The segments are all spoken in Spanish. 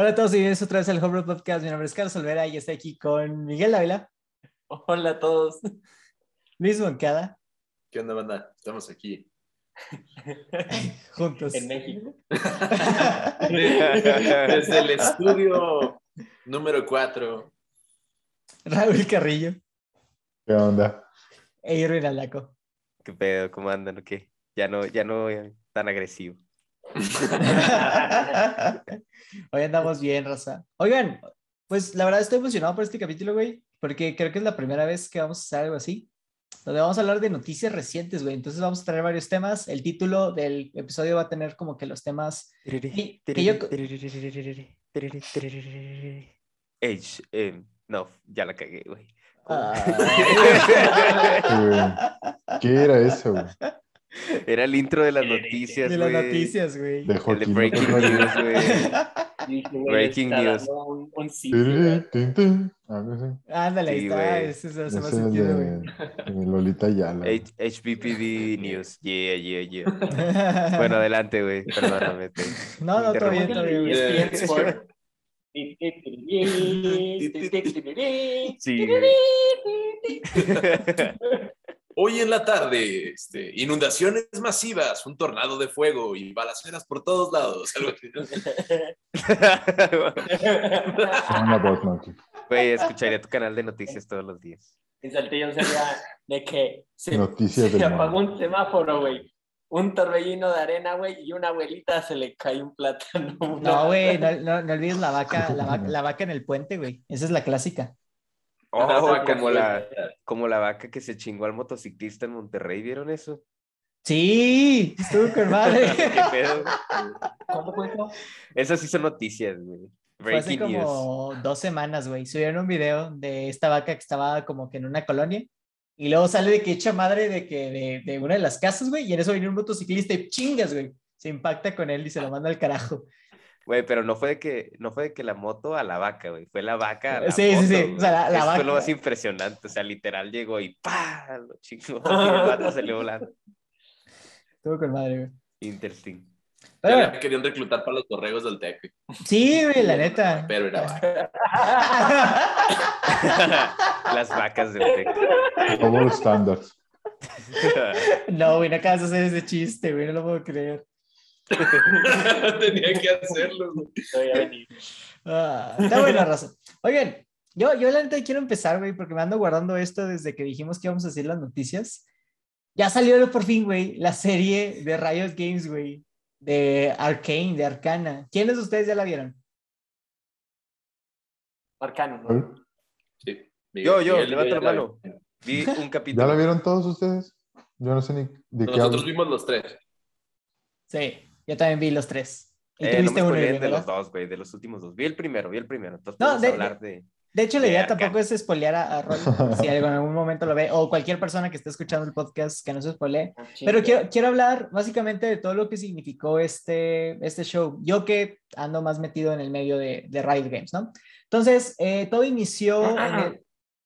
Hola a todos y bienvenidos otra vez al Homebrew Podcast. Mi nombre es Carlos Olvera y estoy aquí con Miguel Ávila, Hola a todos. Luis Moncada, ¿Qué onda, banda? Estamos aquí. juntos. En México. Desde el estudio número 4. Raúl Carrillo ¿Qué onda? e Irwin Alaco. ¿Qué pedo? ¿Cómo andan? ¿O qué? Ya no, ya no tan agresivo. Hoy andamos bien, raza. Oigan, pues la verdad estoy emocionado por este capítulo, güey, porque creo que es la primera vez que vamos a hacer algo así, donde vamos a hablar de noticias recientes, güey. Entonces vamos a traer varios temas. El título del episodio va a tener como que los temas... Que yo- Age, eh, no, ya la cagué, güey. Ah. ¿Qué era eso? güey? Era el intro de las noticias, de las noticias, güey. De El de Breaking News, güey. Breaking está news. Un, un sitio. Ándale, ahí Sí, está. güey. Ese se sentido, güey. Lolita Yala. HBPD News. Yeah, yeah, yeah. Bueno, adelante, güey. Perdóname. te- no, no, todo bien, todo. Eh. Sí, güey. Hoy en la tarde, este, inundaciones masivas, un tornado de fuego y balaceras por todos lados. Güey, escucharía tu canal de noticias todos los días. En Saltillo sería de que se, Noticias se del apagó un semáforo, güey. Un torbellino de arena, güey, y una abuelita se le cae un plátano. No, güey, no, no, no olvides la vaca, la vaca, la vaca en el puente, güey. Esa es la clásica. Oh, como la, como la vaca que se chingó al motociclista en Monterrey, ¿vieron eso? Sí, estuvo con madre. ¿Qué pedo? ¿Cómo fue eso? Esas sí son noticias, güey. Fue hace Breaking news. como dos semanas, güey. Subieron un video de esta vaca que estaba como que en una colonia. Y luego sale de que echa madre de que de, de una de las casas, güey. Y en eso viene un motociclista y chingas, güey. Se impacta con él y se lo manda al carajo. Güey, pero no fue de que no fue de que la moto a la vaca, güey. Fue la vaca a la Sí, sí, sí. O sea, la- la Eso fue vaca- lo más impresionante. O sea, literal llegó y ¡pa! Lo chingó. Y el vato salió volando. Estuvo con madre, güey. Interesting. Pero Ya la querían reclutar para los borregos del TEC. sí, güey, la neta. Pero era vaca. Las vacas del TEC. Double standards. No, güey, no acabas de hacer ese chiste, güey. No lo puedo creer. Tenía que hacerlo. güey. Ah, está buena razón. Oigan, yo, yo la neta quiero empezar, güey, porque me ando guardando esto desde que dijimos que íbamos a hacer las noticias. Ya salió por fin, güey, la serie de Riot Games, güey, de Arcane, de Arcana. ¿Quiénes de ustedes ya la vieron? Arcano, ¿no? Sí. Yo, yo, Miguel, levanta la mano. vi. Un capítulo. ¿Ya la vieron todos ustedes? Yo no sé ni de qué Nosotros vimos los tres. Sí, yo también vi los tres. Y Eh, tú no viste me uno, Irving, de los dos, güey, de los últimos dos. Vi el primero, vi el primero. Entonces No, de- hablar de... De hecho, la de idea Arcane. tampoco es spoilear a, a Roy, si algo en algún momento lo ve, o cualquier persona que esté escuchando el podcast que no se spoilee. Ah, Pero quiero, quiero hablar básicamente de todo lo que significó este, este show. Yo que ando más metido en el medio de, de Riot Games, ¿no? Entonces, eh, todo inició en el,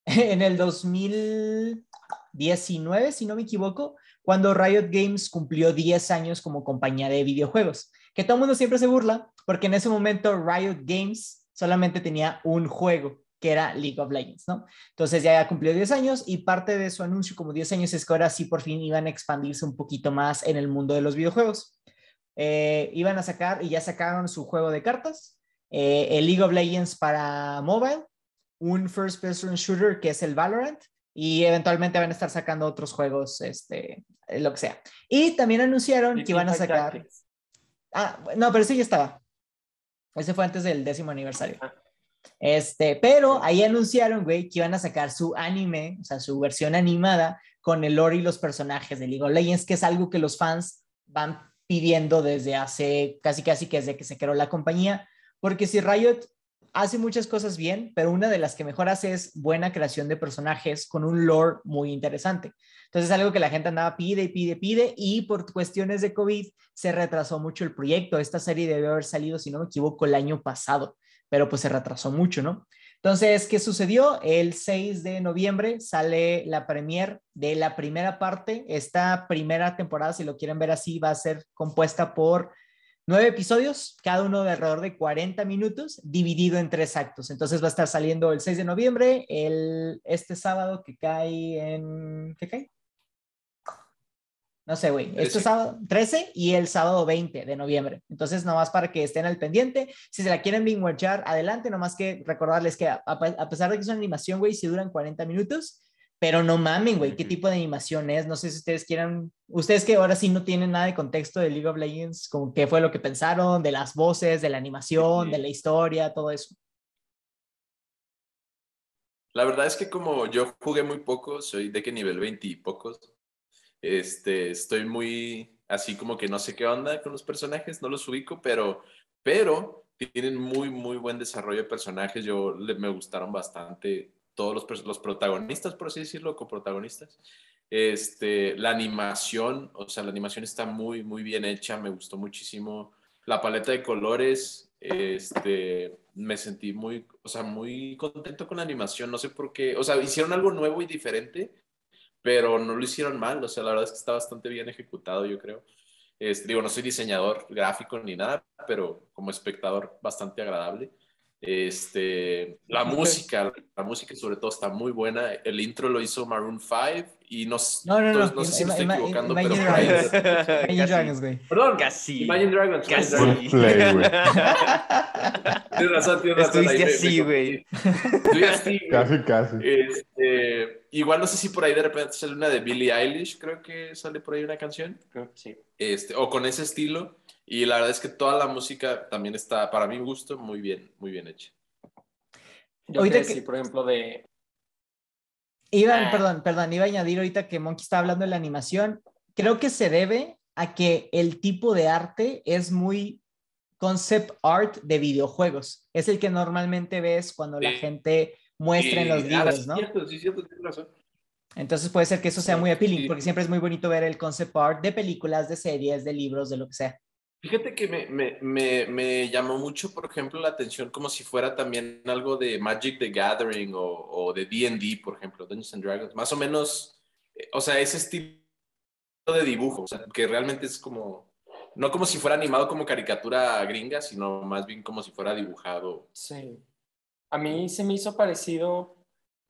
en el 2019, si no me equivoco, cuando Riot Games cumplió 10 años como compañía de videojuegos. Que todo el mundo siempre se burla, porque en ese momento Riot Games solamente tenía un juego, que era League of Legends, ¿no? Entonces ya cumplió 10 años y parte de su anuncio como 10 años es que ahora sí por fin iban a expandirse un poquito más en el mundo de los videojuegos. Eh, iban a sacar y ya sacaron su juego de cartas, eh, el League of Legends para mobile, un first person shooter que es el Valorant y eventualmente van a estar sacando otros juegos, este, eh, lo que sea. Y también anunciaron que iban a sacar... Tactics. Ah, no, pero ese ya estaba. Ese fue antes del décimo aniversario. Este, pero ahí anunciaron, güey, que iban a sacar su anime, o sea, su versión animada con el lore y los personajes de League of Legends, que es algo que los fans van pidiendo desde hace casi casi que desde que se creó la compañía, porque si Riot hace muchas cosas bien, pero una de las que mejor hace es buena creación de personajes con un lore muy interesante. Entonces, algo que la gente andaba pide pide, pide, y por cuestiones de COVID se retrasó mucho el proyecto. Esta serie debe haber salido, si no me equivoco, el año pasado, pero pues se retrasó mucho, ¿no? Entonces, ¿qué sucedió? El 6 de noviembre sale la premier de la primera parte. Esta primera temporada, si lo quieren ver así, va a ser compuesta por nueve episodios, cada uno de alrededor de 40 minutos, dividido en tres actos. Entonces va a estar saliendo el 6 de noviembre, el, este sábado que cae en... ¿Qué cae? No sé, güey. Este 13. sábado 13 y el sábado 20 de noviembre. Entonces, nomás para que estén al pendiente. Si se la quieren bingear, adelante. Nomás que recordarles que a, a- pesar de que es una animación, güey, sí duran 40 minutos. Pero no mamen, güey, qué tipo de animación es. No sé si ustedes quieran. Ustedes que ahora sí no tienen nada de contexto de League of Legends, como qué fue lo que pensaron, de las voces, de la animación, de la historia, todo eso. La verdad es que como yo jugué muy poco, soy de que nivel 20 y pocos, este, estoy muy así como que no sé qué onda con los personajes, no los ubico, pero, pero tienen muy, muy buen desarrollo de personajes. Yo le- me gustaron bastante todos los, los protagonistas, por así decirlo, coprotagonistas. Este, la animación, o sea, la animación está muy, muy bien hecha, me gustó muchísimo. La paleta de colores, este, me sentí muy, o sea, muy contento con la animación, no sé por qué, o sea, hicieron algo nuevo y diferente, pero no lo hicieron mal, o sea, la verdad es que está bastante bien ejecutado, yo creo. Este, digo, no soy diseñador gráfico ni nada, pero como espectador bastante agradable. Este, la música, la música sobre todo está muy buena. El intro lo hizo Maroon 5 y no, No, no, no. sé si me estoy equivocando, Imagine pero por ahí- Dragons. Imagine Casi. Dragons, güey. Perdón, Casi. Imagine Dragons. Imagine Casi. Dragons. Good play, güey. Tienes razón, tienes razón. Estuviste así, güey. Estuve así. Casi, casi. Este, igual no sé si por ahí de repente sale una de Billie Eilish, creo que sale por ahí una canción, Sí. este, o con ese estilo. Y la verdad es que toda la música también está, para mi gusto, muy bien, muy bien hecha. Yo Ahorita que- decía, por ejemplo, de... Iba, Ah. perdón, perdón, iba a añadir ahorita que Monkey está hablando de la animación. Creo que se debe a que el tipo de arte es muy concept art de videojuegos. Es el que normalmente ves cuando la Sí. gente muestra en Y- los ah, libros, sí, ¿no? cierto, sí, cierto, tienes razón. Entonces puede ser que eso sea muy appealing, sí. porque siempre es muy bonito ver el concept art de películas, de series, de libros, de lo que sea. Fíjate que me, me, me, me llamó mucho, por ejemplo, la atención como si fuera también algo de Magic the Gathering o, o de D&D, por ejemplo, Dungeons and Dragons. Más o menos, eh, o sea, ese estilo de dibujo, o sea, que realmente es como, no como si fuera animado como caricatura gringa, sino más bien como si fuera dibujado. Sí. A mí se me hizo parecido,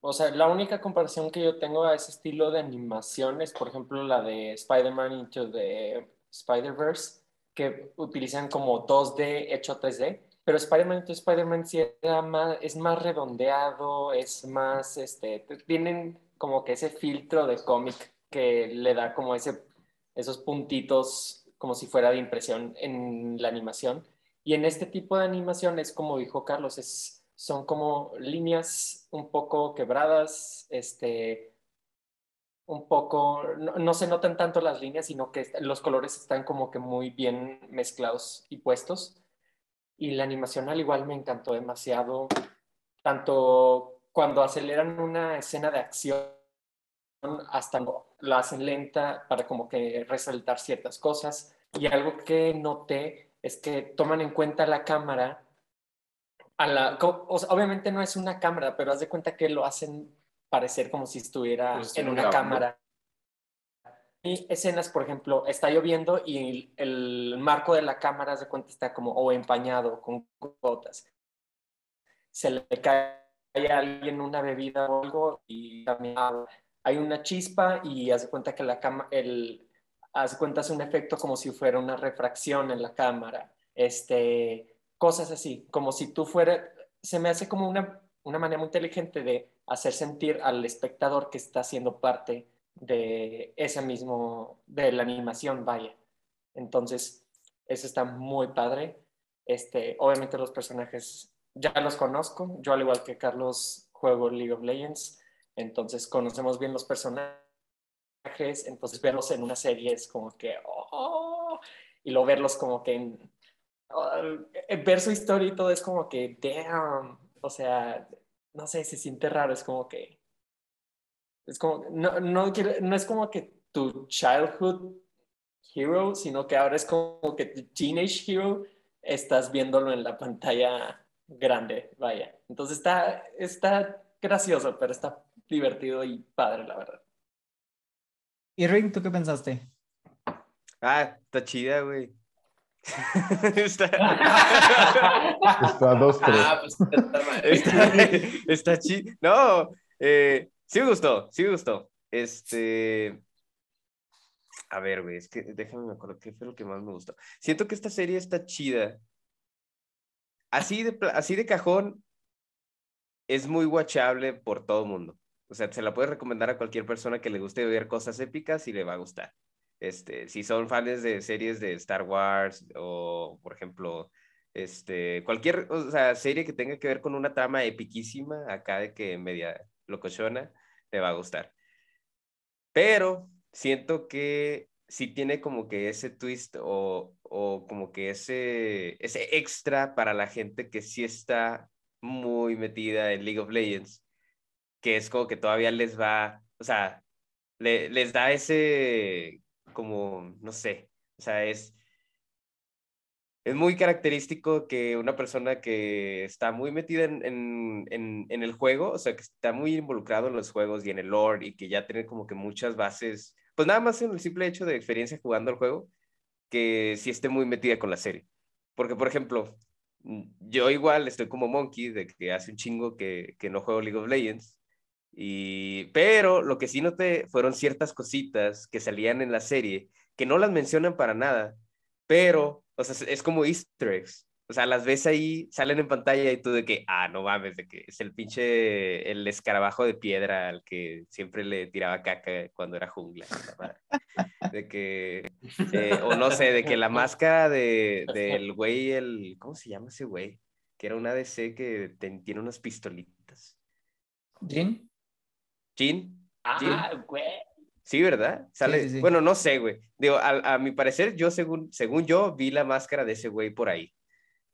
o sea, la única comparación que yo tengo a ese estilo de animación es, por ejemplo, la de Spider-Man Into the Spider-Verse, que utilizan como 2D hecho 3D, pero Spider-Man Spider-Man sí era más, es más redondeado, es más, este, tienen como que ese filtro de cómic que le da como ese, esos puntitos como si fuera de impresión en la animación. Y en este tipo de animaciones, como dijo Carlos, es, son como líneas un poco quebradas, este, un poco, no, se notan tanto las líneas, sino que los colores están como que muy bien mezclados y puestos. Y la animación al igual me encantó demasiado, tanto cuando aceleran una escena de acción hasta la hacen lenta para como que resaltar ciertas cosas. Y algo que noté es que toman en cuenta la cámara. A la, obviamente no es una cámara, pero haz de cuenta que lo hacen parecer como si estuviera si en una cámara. Y escenas, por ejemplo, está lloviendo y el, el marco de la cámara, de cuenta, está como o empañado con gotas. Se le cae a alguien una bebida o algo y también hay una chispa y hace cuenta que la cama, el, hace cuenta es un efecto como si fuera una refracción en la cámara, este, cosas así, como si tú fuera, se me hace como una, una manera muy inteligente de hacer sentir al espectador que está siendo parte de ese mismo, de la animación, vaya. Entonces, eso está muy padre. Este, obviamente los personajes ya los conozco, yo al igual que Carlos juego League of Legends, entonces conocemos bien los personajes, entonces verlos en una serie es como que, oh, y luego verlos como que en, uh, ver su historia y todo es como que, damn, o sea, no sé, se siente raro, es como que, es como, no, no, quiero- no es como que tu childhood hero, sino que ahora es como que tu teenage hero, estás viéndolo en la pantalla grande, vaya. Entonces está, está gracioso, pero está divertido y padre, la verdad. Y Ring, ¿tú qué pensaste? Ah, está chida, güey. Está, Está a dos, tres. Ah, pues está está, chido. No, eh, sí me gustó, sí me gustó. Este. A ver, güey, es que déjame me acuerdo qué fue lo que más me gustó. Siento que esta serie está chida. Así de, así de cajón, es muy watchable por todo mundo. O sea, se la puedes recomendar a cualquier persona que le guste ver cosas épicas y le va a gustar. Este, si son fans de series de Star Wars o, por ejemplo, este, cualquier o sea, serie que tenga que ver con una trama epiquísima, acá de que media locochona, le va a gustar. Pero siento que sí tiene como que ese twist o, o como que ese, ese extra para la gente que sí está muy metida en League of Legends, que es como que todavía les va, o sea, le- les da ese, como, no sé, o sea, es, es muy característico que una persona que está muy metida en, en, en, el juego, o sea, que está muy involucrado en los juegos y en el lore y que ya tiene como que muchas bases, pues nada más en el simple hecho de experiencia jugando el juego, que sí esté muy metida con la serie. Porque, por ejemplo, yo igual estoy como Monkey, de que hace un chingo que, que no juego League of Legends, y, pero lo que sí noté fueron ciertas cositas que salían en la serie que no las mencionan para nada, pero, o sea, es- como easter eggs. O sea, las ves ahí, salen en pantalla y tú de que, ah, no mames, de que es el pinche, el escarabajo de piedra al que siempre le tiraba caca cuando era jungla. De que, eh, o no sé, de que la máscara de, del güey, el, ¿cómo se llama ese güey? Que era un ADC que ten- tiene unas pistolitas. ¿Jin? Jin, Ah, güey. Sí, ¿verdad? Sale. sí, sí. Bueno, no sé, güey. Digo, a, a mi parecer, yo según, según yo, vi la máscara de ese güey por ahí.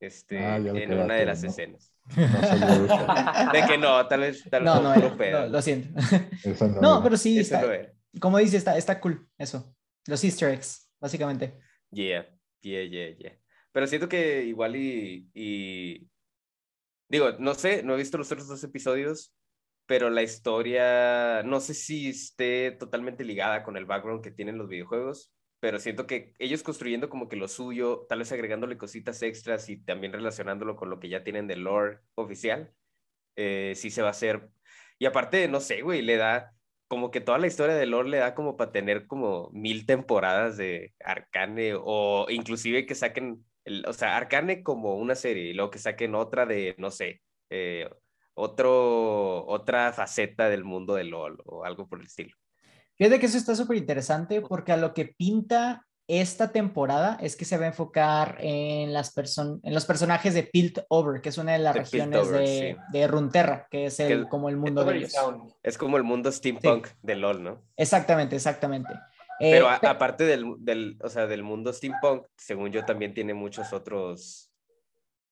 Este, Ah, en una de todo, las ¿no? escenas. No. De que no, tal vez, tal vez No, no, era, pedo. no, lo siento. Eso no No, pero sí, está, como dice, está, está cool eso. Los easter eggs, básicamente. Yeah, yeah, yeah, yeah. Pero siento que igual y, y... Digo, no sé, no he visto los otros dos episodios, pero la historia, no sé si esté totalmente ligada con el background que tienen los videojuegos, pero siento que ellos construyendo como que lo suyo, tal vez agregándole cositas extras y también relacionándolo con lo que ya tienen de lore oficial, eh, sí se va a hacer. Y aparte, no sé, güey, le da como que toda la historia de lore le da como para tener como mil temporadas de Arcane o inclusive que saquen, el- o sea, Arcane como una serie y luego que saquen otra de, no sé, eh, otro, otra faceta del mundo de LOL o algo por el estilo. Fíjate que eso está súper interesante porque a lo que pinta esta temporada es que se va a enfocar en, las person en los personajes de Piltover, que es una de las De regiones Piltover, de, sí. de Runeterra, que es el, Que- como el mundo de ellos. Es como el mundo steampunk de LOL, ¿no? Exactamente, exactamente. Eh, Pero a- pe- aparte del, del, o sea, del mundo steampunk, según yo, también tiene muchos otros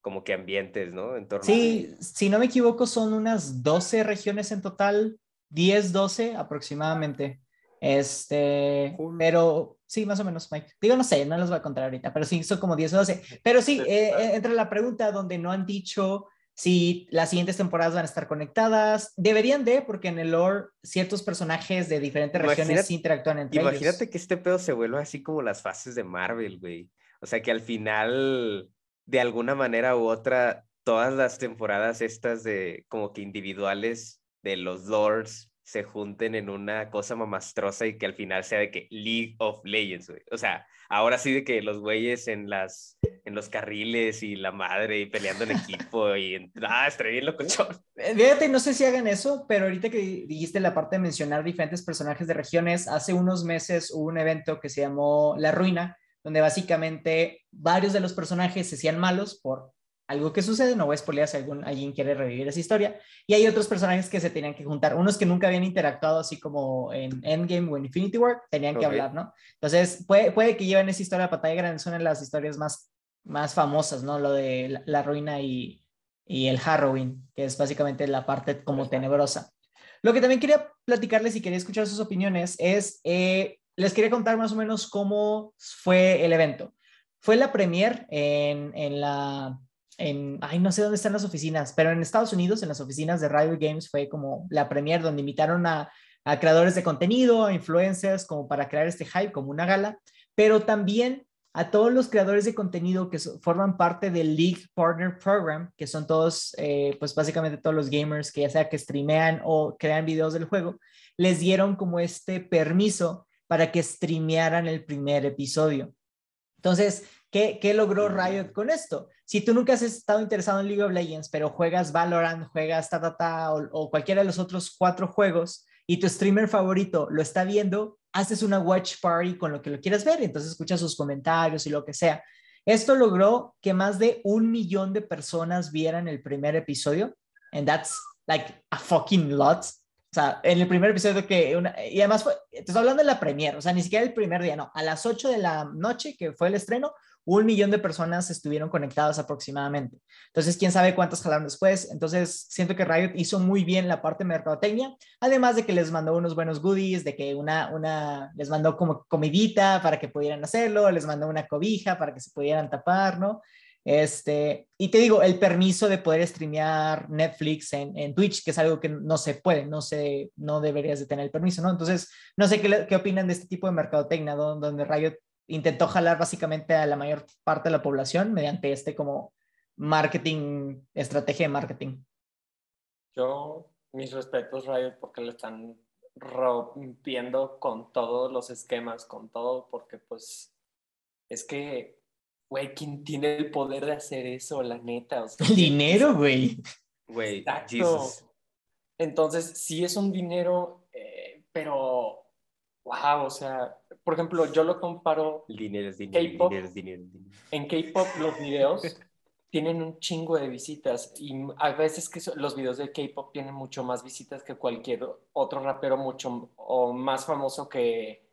como que ambientes, ¿no? En torno a- Sí, si no me equivoco, son unas 12 regiones en total, 10, 12 aproximadamente. Este, Cool. pero sí, más o menos, Mike. Digo, no sé, no los voy a contar ahorita, pero sí, son como 10 o 12. Pero sí, eh, entra la pregunta donde no han dicho si las siguientes temporadas van a estar conectadas. Deberían de, porque en el lore ciertos personajes de diferentes regiones Imagínate- sí interactúan entre Imagínate ellos. que este pedo se vuelva así como las fases de Marvel, güey. O sea, que al final, de alguna manera u otra, todas las temporadas estas de como que individuales de los lords se junten en una cosa mamastrosa y que al final sea de que League of Legends, güey. O sea, ahora sí de que los güeyes en las en los carriles y la madre y peleando en equipo y en... ah, estaría bien locochón. Eh, Fíjate, no sé si hagan eso, pero ahorita que dijiste la parte de mencionar diferentes personajes de regiones, hace unos meses hubo un evento que se llamó La Ruina, donde básicamente varios de los personajes se hacían malos por algo que sucede, no voy a spoilear si algún, alguien quiere revivir esa historia, y hay otros personajes que se tenían que juntar, unos que nunca habían interactuado así como en Endgame o en Infinity War, tenían que hablar, ¿no? Entonces, puede, puede que lleven esa historia a pantalla grande, de las historias más, más famosas, ¿no? Lo de la, la ruina y, y el Harrowing, que es básicamente la parte como tenebrosa. Lo que también quería platicarles y quería escuchar sus opiniones es, eh, les quería contar más o menos cómo fue el evento. Fue la premier en, en la, en, ay, no sé dónde están las oficinas, pero en Estados Unidos, en las oficinas de Riot Games, fue como la premier donde invitaron a, a creadores de contenido, a influencers, como para crear este hype, como una gala, pero también a todos los creadores de contenido que forman parte del League Partner Program, que son todos, eh, pues básicamente todos los gamers que ya sea que streamean o crean videos del juego, les dieron como este permiso para que streamearan el primer episodio. Entonces, ¿qué, qué logró Riot con esto? Si tú nunca has estado interesado en League of Legends, pero juegas Valorant, juegas ta, ta, ta, o, o cualquiera de los otros cuatro juegos, y tu streamer favorito lo está viendo, haces una watch party con lo que lo quieras ver, entonces escuchas sus comentarios y lo que sea. Esto logró que más de un millón de personas vieran el primer episodio, and that's like a fucking lot. Sea, en el primer episodio que una, y además fue, estoy hablando de la premier, o sea, ni siquiera el primer día, no, a las 8 de la noche que fue el estreno, un millón de personas estuvieron conectadas aproximadamente. Entonces, quién sabe cuántas jalaron después. Entonces, siento que Riot hizo muy bien la parte de mercadotecnia, además de que les mandó unos buenos goodies, de que una, una, les mandó como comidita para que pudieran hacerlo, les mandó una cobija para que se pudieran tapar, ¿no? Este, y te digo, el permiso de poder streamear Netflix en, en Twitch, que es algo que no se puede, no se, no deberías de tener el permiso, ¿no? Entonces, no sé qué, qué opinan de este tipo de mercadotecnia, don- donde Riot intentó jalar básicamente a la mayor parte de la población mediante este como marketing, estrategia de marketing. Yo, mis respetos, Riot, porque le están rompiendo con todos los esquemas, con todo, porque pues es que, güey, ¿quién tiene el poder de hacer eso, la neta? O sea, El dinero, güey. Güey, Exacto. Jesus. Entonces, sí es un dinero, eh, pero, wow, o sea, por ejemplo, yo lo comparo El dinero es dinero, el K-pop. dinero es dinero. el dinero. en K-pop los videos tienen un chingo de visitas y a veces que so- los videos de K-pop tienen mucho más visitas que cualquier otro rapero mucho o más famoso que,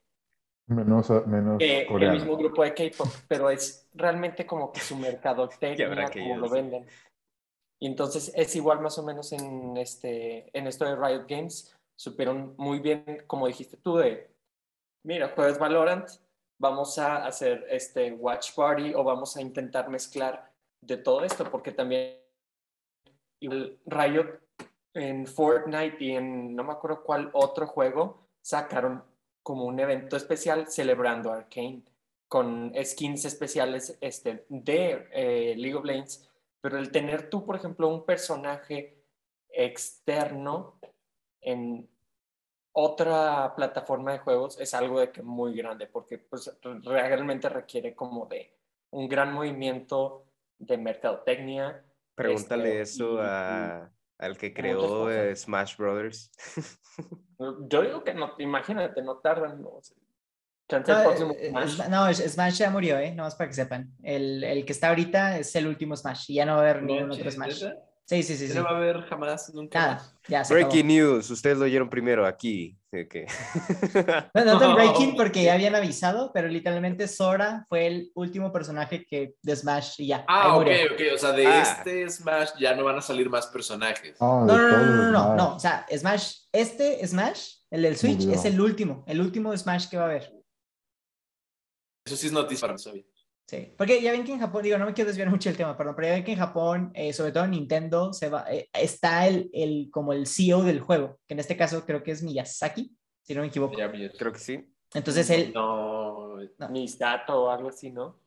Menos, menos que el mismo grupo de K-pop, pero es realmente como que su Que mercadotecnia, como lo venden. Y entonces es igual más o menos en, este, en esto de Riot Games, supieron muy bien, como dijiste tú, de, mira, juegas Valorant, vamos a hacer este watch party o vamos a intentar mezclar de todo esto, porque también igual Riot en Fortnite y en no me acuerdo cuál otro juego sacaron como un evento especial celebrando Arcane con skins especiales este, de eh, League of Legends, pero el tener tú, por ejemplo, un personaje externo en otra plataforma de juegos es algo de que muy grande, porque pues realmente requiere como de un gran movimiento de mercadotecnia. Pregúntale Este, eso y- a, al que creó eh, Smash Brothers. Yo digo que no, imagínate, no tardan. No, sé. No, eh, Smash. eh, no, Smash ya murió, ¿eh? Nomás para que sepan. El, el que está ahorita es el último Smash y ya no va a haber ningún otro Smash. Sí, sí, sí. sí. No va a haber jamás, nunca. Nada, más. ya se acabó. Breaking news, ustedes lo oyeron primero aquí. No, no tan breaking porque ya habían avisado, pero literalmente Sora fue el último personaje que de Smash y ya. Ah, ok, ok. O sea, de Ah. este Smash ya no van a salir más personajes. Ah, No, no, no, no, no, no, o sea, Smash, este Smash, el del Switch, es el último, el último Smash que va a haber. Eso sí es noticia para. Sí, porque ya ven que en Japón, digo, no me quiero desviar mucho del tema, perdón, pero ya ven que en Japón, eh, sobre todo en Nintendo, se va, eh, está el, el, como el CEO del juego, que en este caso creo que es Miyazaki, si no me equivoco. Creo que sí. Entonces él, No, Misato o algo así, ¿no?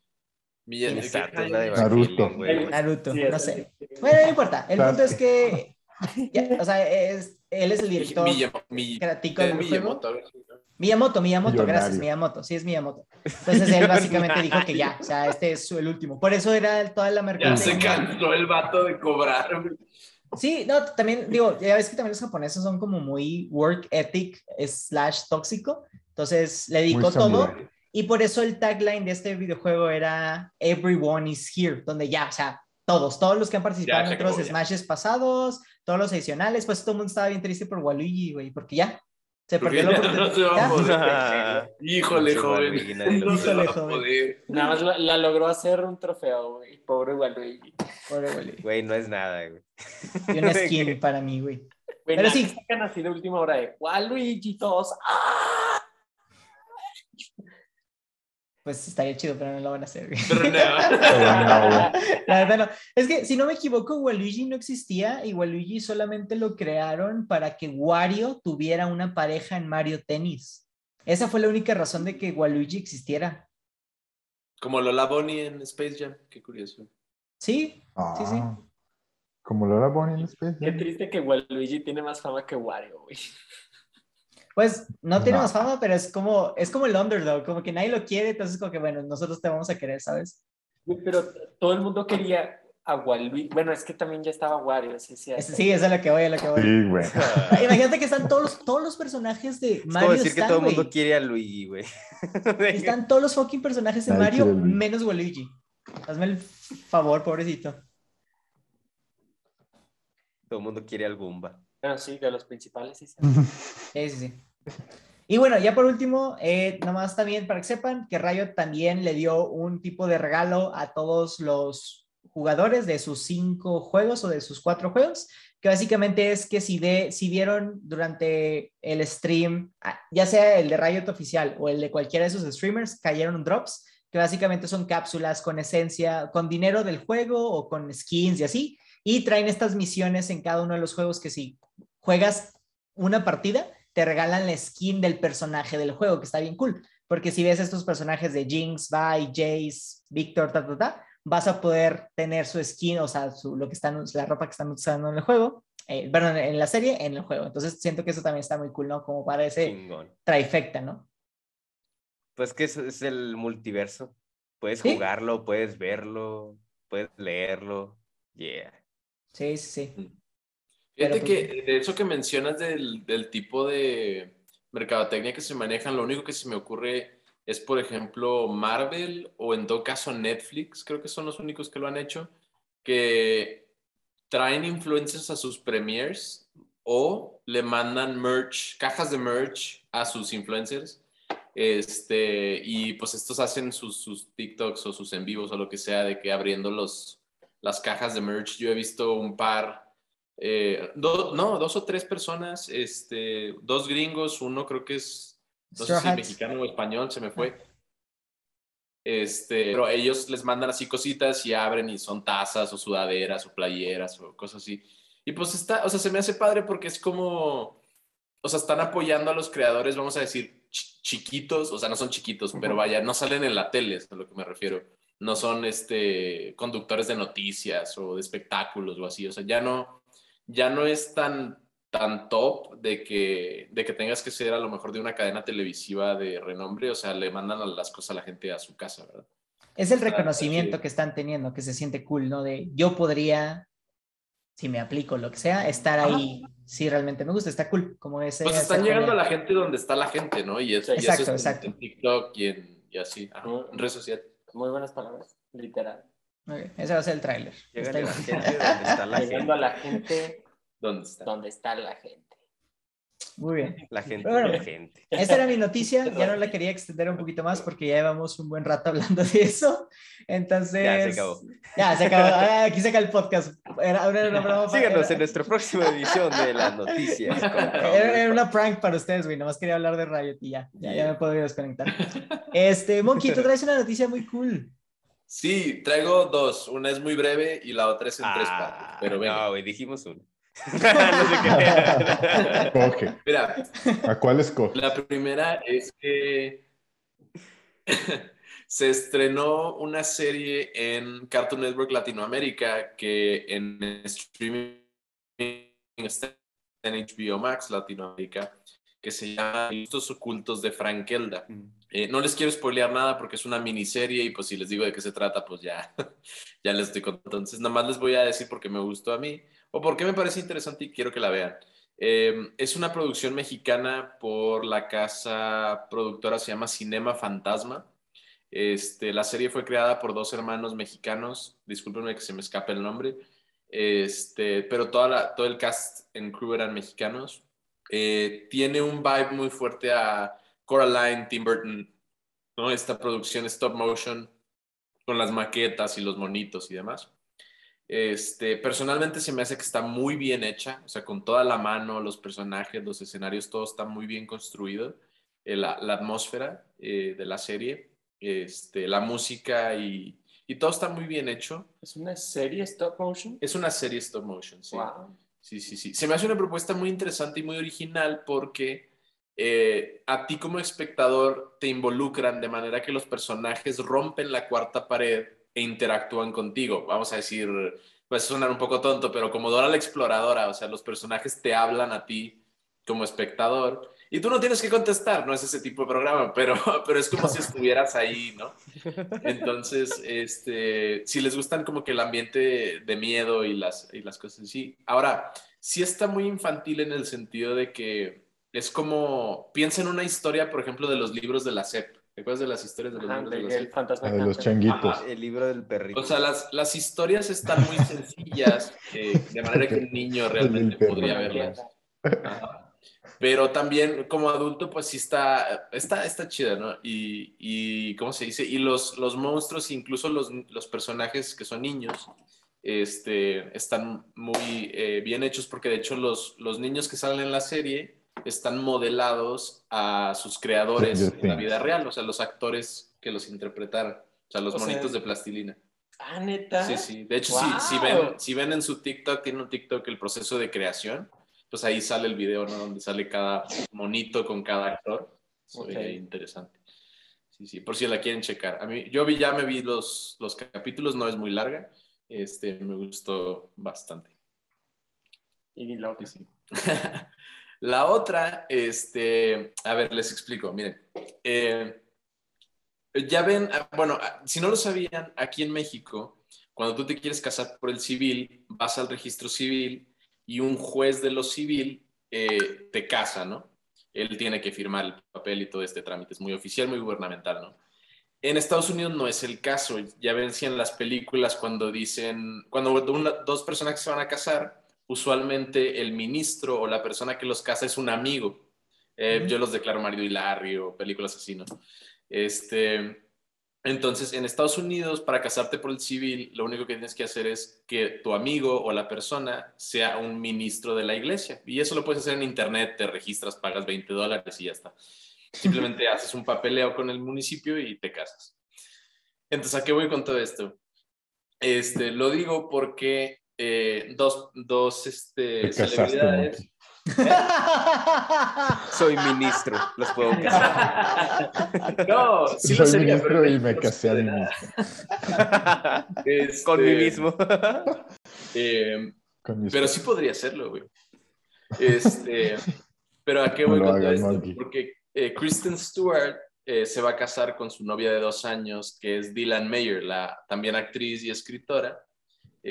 De Naruto. Naruto, no sé. el- Bueno, no importa, el punto es que, ya, o sea, es, él es el director creativo del juego. Miyamoto. Miyamoto, Miyamoto, Millonario. gracias, Miyamoto, sí es Miyamoto. Entonces él básicamente dijo que ya, o sea, este es el último. Por eso era toda la Ya se cansó el vato de cobrar. Sí, no, también digo, ya ves que también los japoneses son como muy work ethic slash tóxico. Entonces le dedicó todo y por eso el tagline de este videojuego era Everyone is here, donde ya, o sea, todos, todos los que han participado Ya, en otros acabó. Smashes pasados, todos los adicionales, pues todo el mundo estaba bien triste por Waluigi, güey, porque ya se perdió la no oportunidad. se va a Ya. poder. Híjole, Pinche joven. Waluigi, nadie lo No se quiere. va a Híjole, joven. poder. Nada más la, la logró hacer un trofeo, güey. Pobre Waluigi. Pobre Waluigi. Güey, no es nada, güey. Y una skin para mí, güey. Pero sí. sacan así de última hora de Waluigi, todos. ¡ah! Pues estaría chido, pero no lo van a hacer. Pero no. La verdad no. Es que si no me equivoco, Waluigi no existía y Waluigi solamente lo crearon para que Wario tuviera una pareja en Mario Tennis. Esa fue la única razón de que Waluigi existiera. Como Lola Bonnie en Space Jam, qué curioso. Sí, sí, sí. Ah, Como Lola Bonnie en Space Qué Jam. triste que Waluigi tiene más fama que Wario, güey. Pues no tiene No. más fama, pero es como, es como el underdog, como que nadie lo quiere, entonces como que bueno, nosotros te vamos a querer, ¿sabes? Pero todo el mundo quería a Waluigi. Bueno, es que también ya estaba Wario, sí, sí. Es- sí, eso es lo que voy, a lo que voy. Sí, güey. Imagínate que están todos los, todos los personajes de Es como Mario. decir que están, todo el mundo quiere a Luigi, güey. Están todos los fucking personajes de Mario, a menos Waluigi. Hazme el favor, pobrecito. Todo el mundo quiere al Goomba. Bueno, sí, de los principales, sí. sí. Sí, sí, sí. Y bueno, ya por último, eh, nomás también para que sepan que Riot también le dio un tipo de regalo a todos los jugadores de sus cinco juegos o de sus cuatro juegos, que básicamente es que si, de, si vieron durante el stream, ah, ya sea el de Riot oficial o el de cualquiera de sus streamers, cayeron drops, que básicamente son cápsulas con esencia, con dinero del juego o con skins y así, y traen estas misiones en cada uno de los juegos que si juegas una partida, te regalan la skin del personaje del juego, que está bien cool. Porque si ves estos personajes de Jinx, Vi, Jace, Victor, ta, ta, ta, vas a poder tener su skin, o sea, su, lo que están, la ropa que están usando en el juego, eh, perdón, en la serie, en el juego. Entonces siento que eso también está muy cool, ¿no? Como para ese Chingón. trifecta, ¿no? Pues que eso es el multiverso. Puedes Sí. jugarlo, puedes verlo, puedes leerlo. Yeah. Sí, sí, sí. Fíjate pues, que de eso que mencionas del, del tipo de mercadotecnia que se manejan, lo único que se me ocurre es, por ejemplo, Marvel o en todo caso Netflix, creo que son los únicos que lo han hecho, que traen influencers a sus premiers o le mandan merch, cajas de merch a sus influencers. Este, y pues estos hacen sus, sus TikToks o sus en vivos o lo que sea de que abriendo los, las cajas de merch. Yo he visto un par, eh, do- no, dos o tres personas, este, dos gringos, uno creo que es, no sé si mexicano o español, se me fue. Este, pero ellos les mandan así cositas y abren y son tazas o sudaderas o playeras o cosas así. Y pues está, o sea, se me hace padre porque es como, o sea, están apoyando a los creadores, vamos a decir, chi- chiquitos, o sea, no son chiquitos, pero vaya, no salen en la tele, es a lo que me refiero. No son este, conductores de noticias o de espectáculos o así, o sea, ya no, ya no es tan, tan top de que, de que tengas que ser a lo mejor de una cadena televisiva de renombre, o sea, le mandan a las cosas a la gente a su casa, ¿verdad? Es el reconocimiento que están teniendo, que se siente cool, ¿no? De yo podría, si me aplico lo que sea, estar ahí si realmente me gusta, está cool. Como ese, Pues esa están llegando a pelea. la gente donde está la gente, ¿no? Y, es, Sí. y eso Exacto, es en- exacto. en TikTok y, en, y así, ajá, en redes sociales. Muy buenas palabras, literal. Ok, ese va a ser el tráiler. Llega Está la gente donde está la Llegando a gente. la gente ¿Dónde está? donde está la gente. Muy bien. La gente bueno. la gente. Esta era mi noticia, ya no la quería extender un poquito más porque ya llevamos un buen rato hablando de eso. Entonces. Ya se acabó. Ya se acabó. Ah, aquí se acaba el podcast. Era, era una broma. para- Síganos era- en nuestra próxima edición de las noticias. Era, era una prank para ustedes, güey. Nomás quería hablar de Riot y ya. Ya, ya me puedo ir a desconectar. Este, Monkey, tú traes una noticia muy cool. Sí, traigo dos. Una es muy breve y la otra es en tres partes. Ah, Pero venga. No, güey, dijimos uno. no crean. Coge. Mira, ¿A cuál escoge? la primera es que se estrenó una serie en Cartoon Network Latinoamérica que en streaming está en HBO Max Latinoamérica, que se llama Gustos Ocultos de Frankelda. Eh, no les quiero spoilear nada porque es una miniserie y pues si les digo de qué se trata, pues ya, ya les estoy. Entonces, nada más les voy a decir por qué me gustó a mí o por qué me parece interesante y quiero que la vean. Eh, es una producción mexicana por la casa productora, se llama Cinema Fantasma. Este, la serie fue creada por dos hermanos mexicanos, discúlpenme que se me escape el nombre, este, pero toda la- todo el cast en crew eran mexicanos. Eh, tiene un vibe muy fuerte a Coraline, Tim Burton, ¿no? Esta producción stop motion con las maquetas y los monitos y demás. Este, personalmente se me hace que está muy bien hecha, o sea, con toda la mano, los personajes, los escenarios, todo está muy bien construido, eh, la, la atmósfera eh, de la serie, este, la música y, y todo está muy bien hecho. ¿Es una serie stop motion? Es una serie stop motion, sí. Wow. Sí, sí, sí. Se me hace una propuesta muy interesante y muy original porque eh, a ti como espectador te involucran de manera que los personajes rompen la cuarta pared e interactúan contigo. Vamos a decir, pues sonar un poco tonto, pero como Dora la exploradora, o sea, los personajes te hablan a ti como espectador y tú no tienes que contestar, no es ese tipo de programa, pero, pero es como si estuvieras ahí, ¿no? Entonces, este, si les gustan como que el ambiente de miedo y las, y las cosas así. Ahora, sí está muy infantil en el sentido de que es como, piensa en una historia, por ejemplo, de los libros de la SEP. ¿Te acuerdas de las historias de los Ajá, libros de la el SEP? fantasma La de los changuitos. Ajá. El libro del perrito. O sea, las, las historias están muy sencillas, eh, de manera que un niño realmente podría verlas. Ajá. Pero también como adulto, pues sí está, está, está chida, ¿no? Y, y, ¿cómo se dice? Y los, los monstruos, incluso los, los personajes que son niños, este, están muy eh, bien hechos porque de hecho los, los niños que salen en la serie están modelados a sus creadores Stranger en la vida real, o sea, los actores que los interpretaron, o sea, los O sea, monitos de plastilina. Ah, neta. Sí, sí. De hecho, Wow. si, si, ven, si ven en su TikTok, tiene un TikTok el proceso de creación, pues ahí sale el video, ¿no? Donde sale cada monito con cada actor. Se ve Ok. ahí interesante. Sí, sí, por si la quieren checar. A mí, yo vi, ya me vi los, los capítulos, no es muy larga. Este, me gustó bastante. Y la otra. Sí, sí. La otra, este, a ver, les explico, miren. Eh, ya ven, ah, bueno, ah, si no lo sabían, aquí en México, cuando tú te quieres casar por el civil, vas al registro civil y un juez de lo civil eh, te casa, ¿no? Él tiene que firmar el papel y todo este trámite. Es muy oficial, muy gubernamental, ¿no? En Estados Unidos no es el caso. Ya ven si en las películas cuando dicen, cuando dos personas se van a casar, usualmente el ministro o la persona que los casa es un amigo. Eh, Yo los declaro marido y Larry o películas así, ¿no? Este, entonces, en Estados Unidos, para casarte por el civil, lo único que tienes que hacer es que tu amigo o la persona sea un ministro de la iglesia. Y eso lo puedes hacer en internet, te registras, pagas 20 dólares y ya está. Simplemente haces un papeleo con el municipio y te casas. Entonces, ¿a qué voy con todo esto? Este, lo digo porque eh, dos, dos este, celebridades... Soy ministro, los puedo casar. No, sí lo Soy sería, ministro pero y me casé a mí mismo. Este, Con mí mismo. eh, Con mis- pero sí podría hacerlo, güey. Este, pero ¿a qué voy con todo esto? Porque eh, Kristen Stewart eh, se va a casar con su novia de dos años, que es Dylan Mayer, la también actriz y escritora.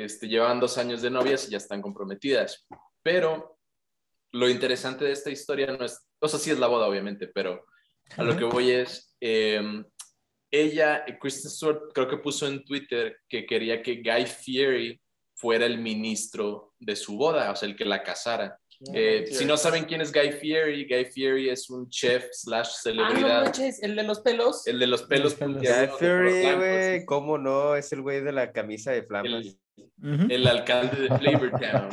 Este, llevan dos años de novias y ya están comprometidas. Pero lo interesante de esta historia no es, o sea, sí es la boda, obviamente, pero a lo que voy es, eh, ella, Kristen Stewart, creo que puso en Twitter que quería que Guy Fieri fuera el ministro de su boda, o sea, el que la casara. Eh, si no saben quién es Guy Fieri, Guy Fieri es un chef slash Ah, no celebridad. manches, el de los pelos. el de los pelos Guy blanco, güey, ¿cómo no? Es el güey de la camisa de flamas. el, El alcalde de Flavortown.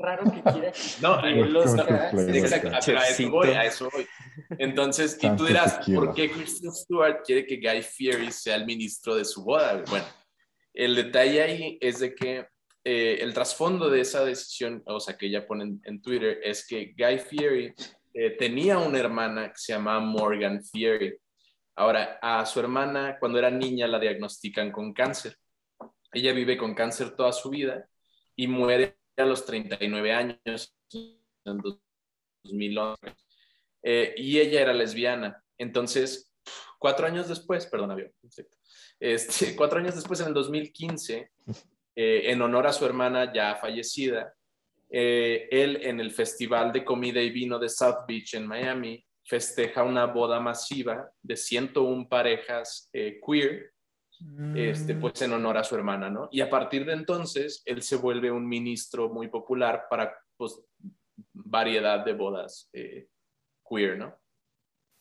Raro que quiera. No, los. Exacto, a, eso voy, a eso voy. Entonces, y tú dirás. ¿por qué Kristen Stewart quiere que Guy Fieri sea el ministro de su boda? Bueno, el detalle ahí es de que eh, el trasfondo de esa decisión, o sea, que ella pone en, en Twitter, es que Guy Fieri eh, tenía una hermana que se llamaba Morgan Fieri. Ahora, a su hermana, cuando era niña, la diagnostican con cáncer. Ella vive con cáncer toda su vida y muere a los 39 años en 2011. Eh, y ella era lesbiana. Entonces, cuatro años después, perdón, avión. Este, cuatro años después, en el 2015, eh, en honor a su hermana ya fallecida, eh, él en el Festival de Comida y Vino de South Beach en Miami festeja una boda masiva de 101 parejas eh, este, Mm. pues en honor a su hermana, ¿no? Y a partir de entonces, él se vuelve un ministro muy popular para, pues, variedad de bodas eh, queer, ¿no?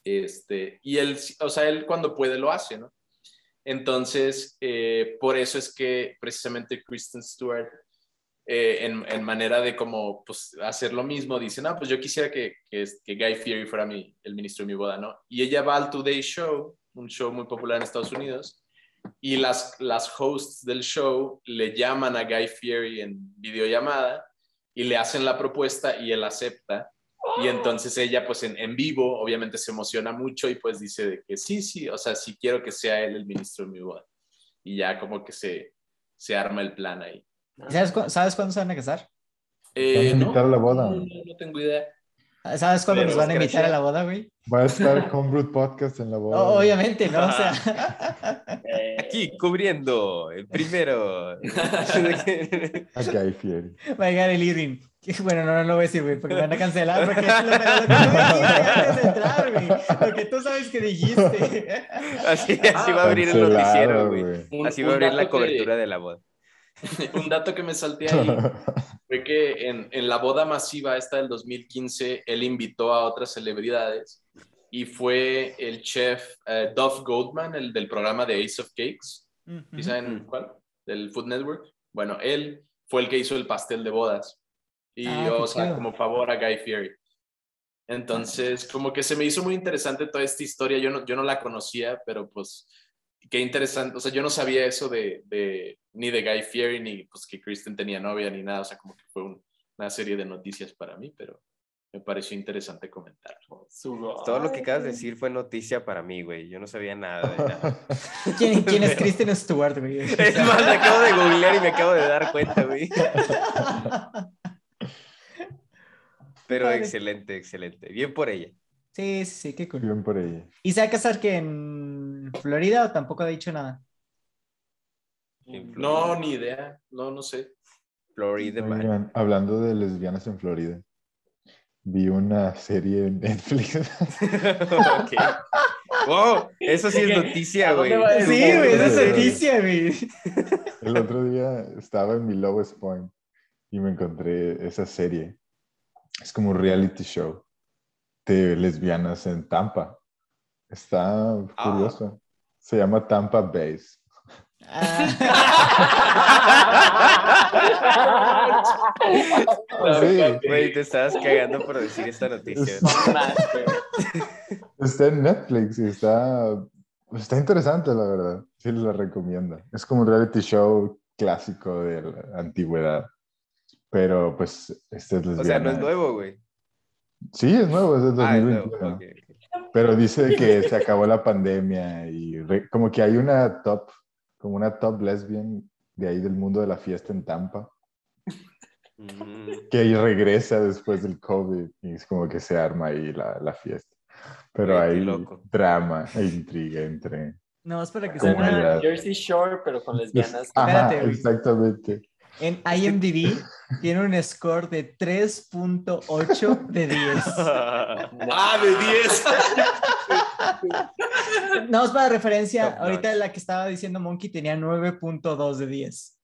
Este, y él, o sea, él cuando puede lo hace, ¿no? Entonces, eh, por eso es que precisamente Kristen Stewart, eh, en, en manera de como, pues, hacer lo mismo, dice, no, pues yo quisiera que, que, que Guy Fieri fuera mi, el ministro de mi boda, ¿no? Y ella va al Today Show, un show muy popular en Estados Unidos, y las, las hosts del show le llaman a Guy Fieri en videollamada y le hacen la propuesta y él acepta Y entonces ella, pues en, en vivo, obviamente se emociona mucho y pues dice de que sí, sí, o sea, sí quiero que sea él el ministro de mi boda. Y ya como que se, se arma el plan ahí. ¿Sabes, cu- ¿Sabes cuándo se van a casar? Eh, Van a no, invitar a la boda. No, no, no tengo idea. ¿Sabes cuándo nos van a invitar a la boda, güey? Va a estar Homebrew Podcast en la boda. O- Obviamente, ¿no? O sea, Aquí cubriendo el primero. A Guy Fieri. va a llegar el Irving. Bueno, no, no lo voy a decir, güey, porque me van a cancelar. Porque es lo, lo güey. Lo que tú sabes que dijiste. así, así va a abrir el noticiero, güey. Así va a abrir la que- cobertura de la boda. un dato que me salté ahí fue que en, en la boda masiva esta del 2015, él invitó a otras celebridades y fue el chef eh, Duff Goldman, el del programa de Ace of Cakes. ¿Sí saben cuál? Del Food Network. Bueno, él fue el que hizo el pastel de bodas. Y, Ah, o sea, chido. como favor a Guy Fieri. Entonces, como que se me hizo muy interesante toda esta historia. Yo no, yo no la conocía, pero pues qué interesante. O sea, yo no sabía eso de, de ni de Guy Fieri, ni pues que Kristen tenía novia, ni nada. O sea, como que fue un- una serie de noticias para mí, pero me pareció interesante comentarlo. su- Todo lo que acabas de decir fue noticia para mí, güey. Yo no sabía nada de nada. ¿Quién, quién es Kristen Stewart, güey? Es más, me acabo de googlear y me acabo de dar cuenta, güey. Pero excelente, excelente. Bien por ella. Sí, sí, sí, qué cool. Bien por ella. ¿Y se va a casar que en Florida o tampoco ha dicho nada? No, ni idea. No, no sé. Florida. Oigan, hablando de lesbianas en Florida, vi una serie en Netflix. Ok. Wow, eso sí es noticia, ¿A dónde güey. eso? Sí, güey, esa es noticia, güey. El otro día estaba en mi lowest point y me encontré esa serie. Es como un reality show de lesbianas en Tampa. Está Ah. curioso. Se llama Tampa Base. Sí. Güey, te estabas cagando por decir esta noticia. Está en Netflix y está, está interesante, la verdad. Sí, la recomiendo. Es como un reality show clásico de la antigüedad. Pero pues este es lesbiana. O sea, no es nuevo, güey. Sí, es nuevo, es de Ah, es 2021. nuevo. ok, ok. Pero dice que se acabó la pandemia y re- como que hay una top, como una top lesbian de ahí del mundo de la fiesta en Tampa, Mm. que ahí regresa después del COVID y es como que se arma ahí la, la fiesta. Pero qué hay loco. drama e intriga entre... No, es para que ¿Cómo suene. era? Jersey Shore, pero con lesbianas. Ajá, Espérate, exactamente. En IMDb tiene un score de 3.8 de 10. ¡Ah, de 10! No, es para referencia. Top Ahorita notch. la que estaba diciendo Monkey tenía 9.2 de 10.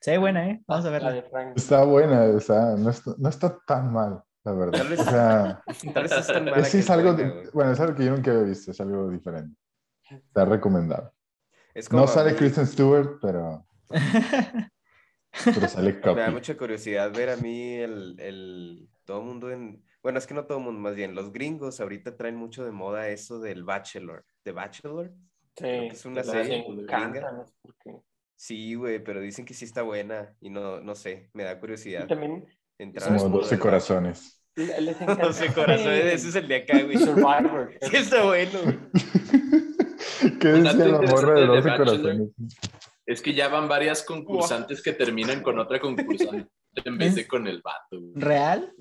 Se ve buena, ¿eh? Vamos a La verla. de Frank. Está buena, o sea, no está, no está tan mal, la verdad. Tal vez- O sea, Tal vez es tan mala sí que es algo, bueno, es algo que yo nunca había visto, es algo diferente. Está recomendado. Es como No sale Kristen Stewart, pero, pero sale Me da mucha curiosidad ver a mí el, el todo el mundo en bueno es que no todo el mundo más bien los gringos ahorita traen mucho de moda eso del Bachelor de Bachelor Sí, es una serie gringa. no sé por qué. sí güey pero dicen que sí está buena y no no sé me da curiosidad Y también entrar mundo 12 del corazones. les les Bachelor. encanta. 12 corazones ese es el de acá güey Survivor. sí está bueno güey. ¿Qué decía la morra de interesante de 12 Bachelor. corazones? Es que ya van varias concursantes que terminan con otra concursante en vez de con el vato. güey. ¿Real?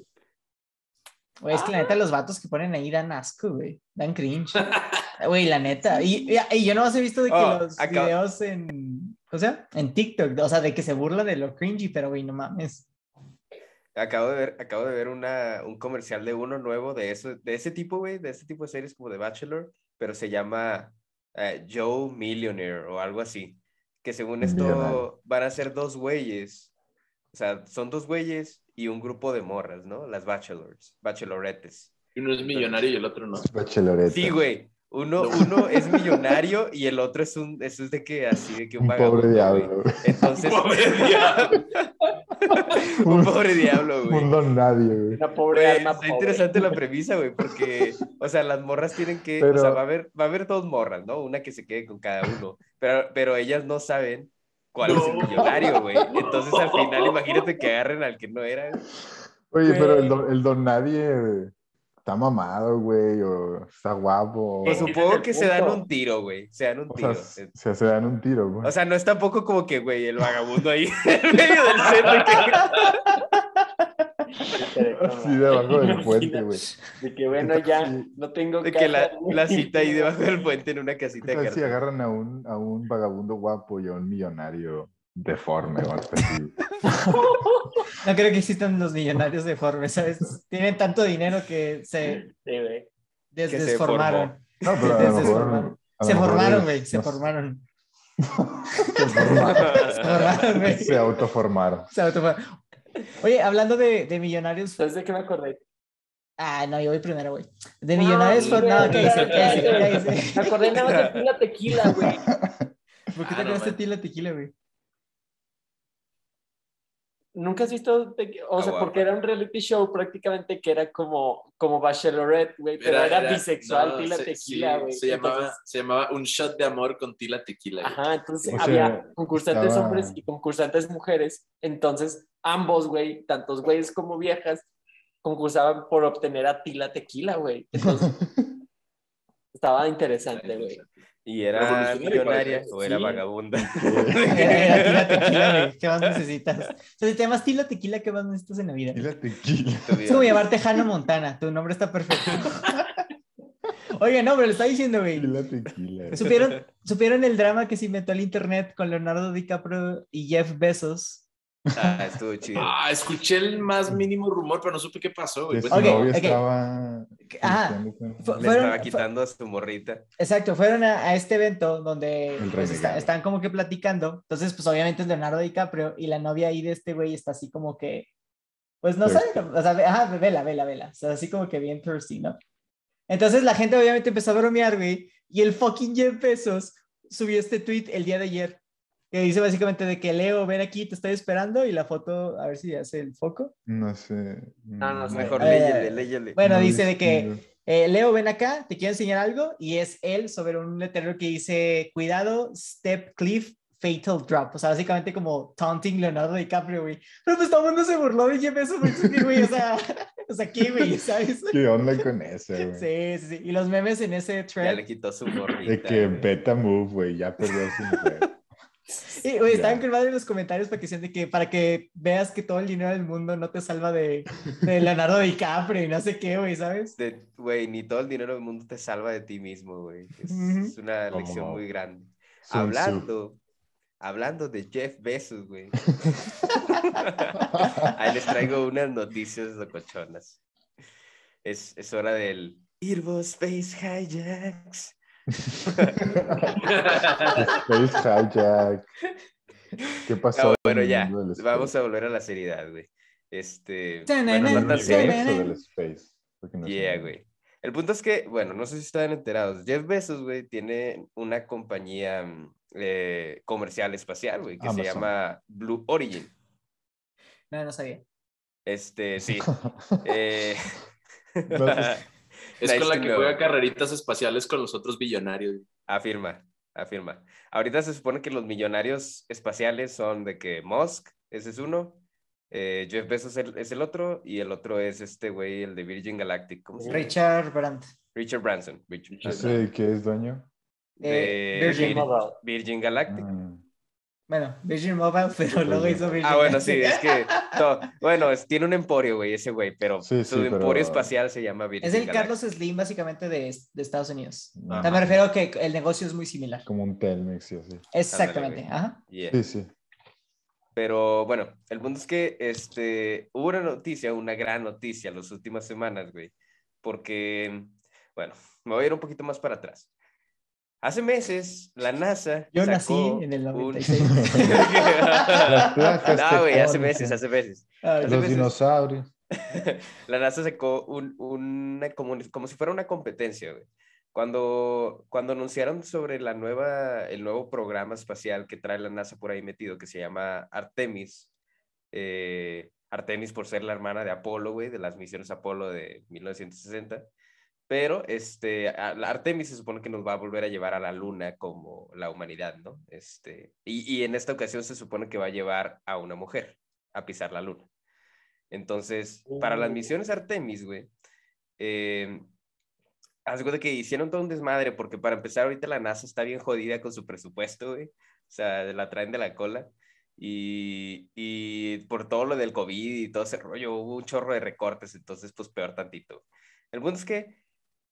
Güey, es que la neta los vatos que ponen ahí dan asco, güey. Dan cringe. Güey, la neta. Y, y- y yo no he visto de que Oh, los acá- videos en... O sea, en TikTok. O sea, de que se burlan de lo cringy, pero güey, no mames. acabo de ver acabo de ver una un comercial de uno nuevo de eso de ese tipo güey de ese tipo de series como de Bachelor pero se llama eh, Joe Millionaire o algo así que según esto Millonario. van a ser dos güeyes o sea son dos güeyes y un grupo de morras no las bachelors bachelorettes Y uno es millonario y el otro no. Bachelorette. sí güey uno, uno es millonario y el otro es un eso es de que así de que un, Un pobre vagabundo, diablo. güey. entonces Pobre diablo. un pobre diablo güey Un don nadie, güey. Una pobre Güey, alma está pobre. interesante la premisa, güey, porque, o sea, las morras tienen que, o sea, va a haber, va a haber dos morras, ¿no? Una que se quede con cada uno, pero, pero ellas no saben cuál es el millonario, güey. Entonces, al final, imagínate que agarren al que no era. güey. Oye, pero el Güey. don, el don nadie está mamado, güey, o está guapo. Pues supongo que se dan un tiro, güey. Se dan un o sea, tiro. se, se- se dan un tiro, güey. O sea, no es tampoco como que, güey, el vagabundo ahí en medio del centro. que- Así debajo del puente, güey. De que bueno, ya no tengo De que la, cita ahí debajo del puente en una casita ¿Qué de si agarran a un, a un vagabundo guapo y a un millonario deforme o algo así? No creo que existan los millonarios deformes, ¿sabes? Tienen tanto dinero que se Sí, güey. des- Que se desformaron. No, pero Se mejor... desformaron. Se formaron, güey, se no. Se formaron. Se formaron, güey. Se autoformaron. Se autoformaron. Oye, hablando de, de millonarios. ¿Sabes de qué me acordé? Ah, no, yo voy primero, güey. De millonarios, No. No, ¿qué dice? ¿Qué dice? Me acordé nada más de la tequila, güey. ¿Por qué Ah, te no, acordaste a ti la tequila, güey? Nunca has visto, te- o Ah, sea, porque era un reality show prácticamente que era como, como Bachelorette, güey, pero era, bisexual, no, tila se- tequila, sí, güey. Se llamaba, se llamaba Un Shot de Amor con Tila Tequila. güey. Ajá, entonces O sea, había concursantes estaba- hombres y concursantes mujeres. Entonces, ambos, güey, tantos güeyes como viejas, concursaban por obtener a Tila Tequila, güey. Entonces, estaba interesante, güey. ¿Y era millonaria o era Sí. vagabunda? Tila tequila, güey. ¿Qué más necesitas? O sea, si te llamas tila tequila, ¿qué más necesitas en la vida? Y la tequila. Es como llamarte Hannah Montana. Tu nombre está perfecto. Oye, no, pero le está diciendo, güey. la tequila. ¿Supieron, ¿Supieron el drama que se inventó el internet con Leonardo DiCaprio y Jeff Bezos? Ah, estuvo chido. Ah, escuché el más mínimo rumor, pero no supe qué pasó, güey. Pues, Ok, novia ok. estaba... Ajá. pisteando con- Fue- Le fueron- estaba quitando a su morrita. Exacto, fueron a, a este evento donde pues, está- están como que platicando. Entonces, pues obviamente es Leonardo DiCaprio y la novia ahí de este güey está así como que, pues no sé, Thirsty. o sea, ajá, vela, vela, vela. O sea, así como que bien thirsty, ¿no? Entonces la gente obviamente empezó a bromear, güey, y el fucking Jeff Bezos subió este tweet el día de ayer que dice básicamente de que Leo, ven aquí, te estoy esperando y la foto, a ver si hace el foco. No sé. No, no sé. Mejor Eh, léyele, léyele. Bueno, no dice de que eh, Leo, ven acá, te quiero enseñar algo. Y es él sobre un letrero que dice, cuidado, step cliff, fatal drop. O sea, básicamente como taunting Leonardo DiCaprio, güey. Pero pues todo el mundo se burló de Jeff Bezos, güey. O sea, o sea, ¿qué, güey? ¿Sabes? ¿Qué onda con ese, güey? Sí, sí, sí. Y los memes en ese Ya thread. le quitó su morrita. De que güey. beta move, güey, ya perdió su mujer. Y, güey, estaban colgados en los comentarios para que, sean de que, para que veas que todo el dinero del mundo no te salva de, de Leonardo DiCaprio y no sé qué, güey, ¿sabes? Güey, ni todo el dinero del mundo te salva de ti mismo, güey. Es, es una lección muy grande. Tzu. Hablando, hablando de Jeff Bezos, güey. Ahí les traigo unas noticias locochonas. Es, es hora del Irbo Space Hijacks. Space Hijack. ¿Qué pasó? No, en bueno, ya. Vamos a volver a la seriedad, güey. Este. Bueno, no tan serio. no. Yeah, güey. El punto es que, bueno, no sé si están enterados. Jeff Bezos, güey, tiene una compañía mm, eh, comercial espacial, güey, que se llama Blue Origin. No, no sabía. Este, sí. eh, No, pues, es Nice con la que know. juega carreritas espaciales con los otros billonarios. Afirma, afirma. Ahorita se supone que los millonarios espaciales son de que Musk, ese es uno, eh, Jeff Bezos el- es el otro, y el otro es este güey, el de Virgin Galactic, ¿cómo se llama? Richard Brandt. Richard Branson. Richard Branson. ¿Ese qué es dueño? Eh, De Virgin. Virgin Galactic. Ah, Bueno, Virgin Mobile, pero luego hizo Virgin Ah, bueno, sí, es que, to- bueno, es- tiene un emporio, güey, ese güey, pero Sí, su sí, pero- emporio espacial se llama Virgin Es el Galactic. Carlos Slim, básicamente, de, de Estados Unidos. no, sea, me refiero a que el negocio es muy similar. Como un Telmex y así. Exactamente. Ajá. Yeah. Sí, sí. Pero bueno, el punto es que este, hubo una noticia, una gran noticia las últimas semanas, güey, porque, bueno, me voy a ir un poquito más para atrás. Hace meses, la NASA. Yo sacó nací en el un- 96. Las placas no, güey, hace meses, hace meses. Ay, Hace Los meses. dinosaurios. La NASA sacó un, una, como, como si fuera una competencia, güey. Cuando, cuando anunciaron sobre la nueva, el nuevo programa espacial que trae la NASA por ahí metido, que se llama Artemis, eh, Artemis por ser la hermana de Apolo, güey, de las misiones Apolo de 1960, pero este, Artemis se supone que nos va a volver a llevar a la luna como la humanidad, ¿no? Este, y, y en esta ocasión se supone que va a llevar a una mujer a pisar la luna. Entonces, para las misiones Artemis, güey, eh, haz de que hicieron todo un desmadre, porque para empezar, ahorita la NASA está bien jodida con su presupuesto, güey. O sea, la traen de la cola. Y, y por todo lo del COVID y todo ese rollo, hubo un chorro de recortes, entonces, pues peor tantito. El punto es que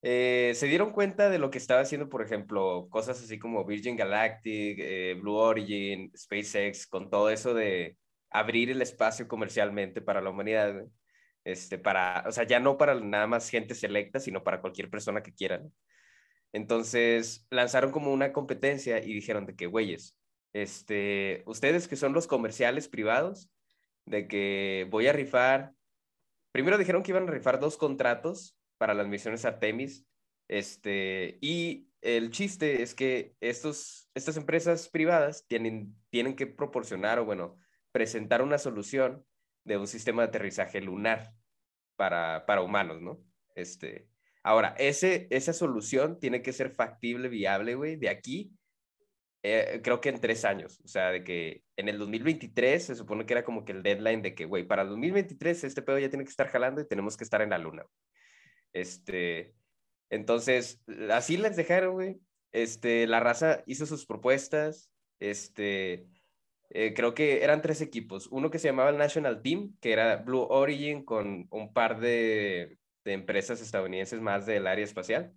eh, se dieron cuenta de lo que estaba haciendo, por ejemplo, cosas así como Virgin Galactic, eh, Blue Origin, SpaceX, con todo eso de abrir el espacio comercialmente para la humanidad, este, para, o sea, ya no para nada más gente selecta, sino para cualquier persona que quiera. Entonces lanzaron como una competencia y dijeron de que, güeyes, este, ustedes que son los comerciales privados, de que voy a rifar, primero dijeron que iban a rifar dos contratos para las misiones Artemis, este, y el chiste es que estos, estas empresas privadas tienen, tienen que proporcionar o, bueno, presentar una solución de un sistema de aterrizaje lunar para, para humanos, ¿no? Este, ahora, ese, esa solución tiene que ser factible, viable, güey, de aquí, eh, creo que en tres años. O sea, de que en el 2023 se supone que era como que el deadline de que, güey, para el 2023 este pedo ya tiene que estar jalando y tenemos que estar en la luna. Este, entonces, así les dejaron, güey. Este, la raza hizo sus propuestas, este, eh, creo que eran tres equipos. Uno que se llamaba el National Team, que era Blue Origin con un par de, empresas estadounidenses más del área espacial.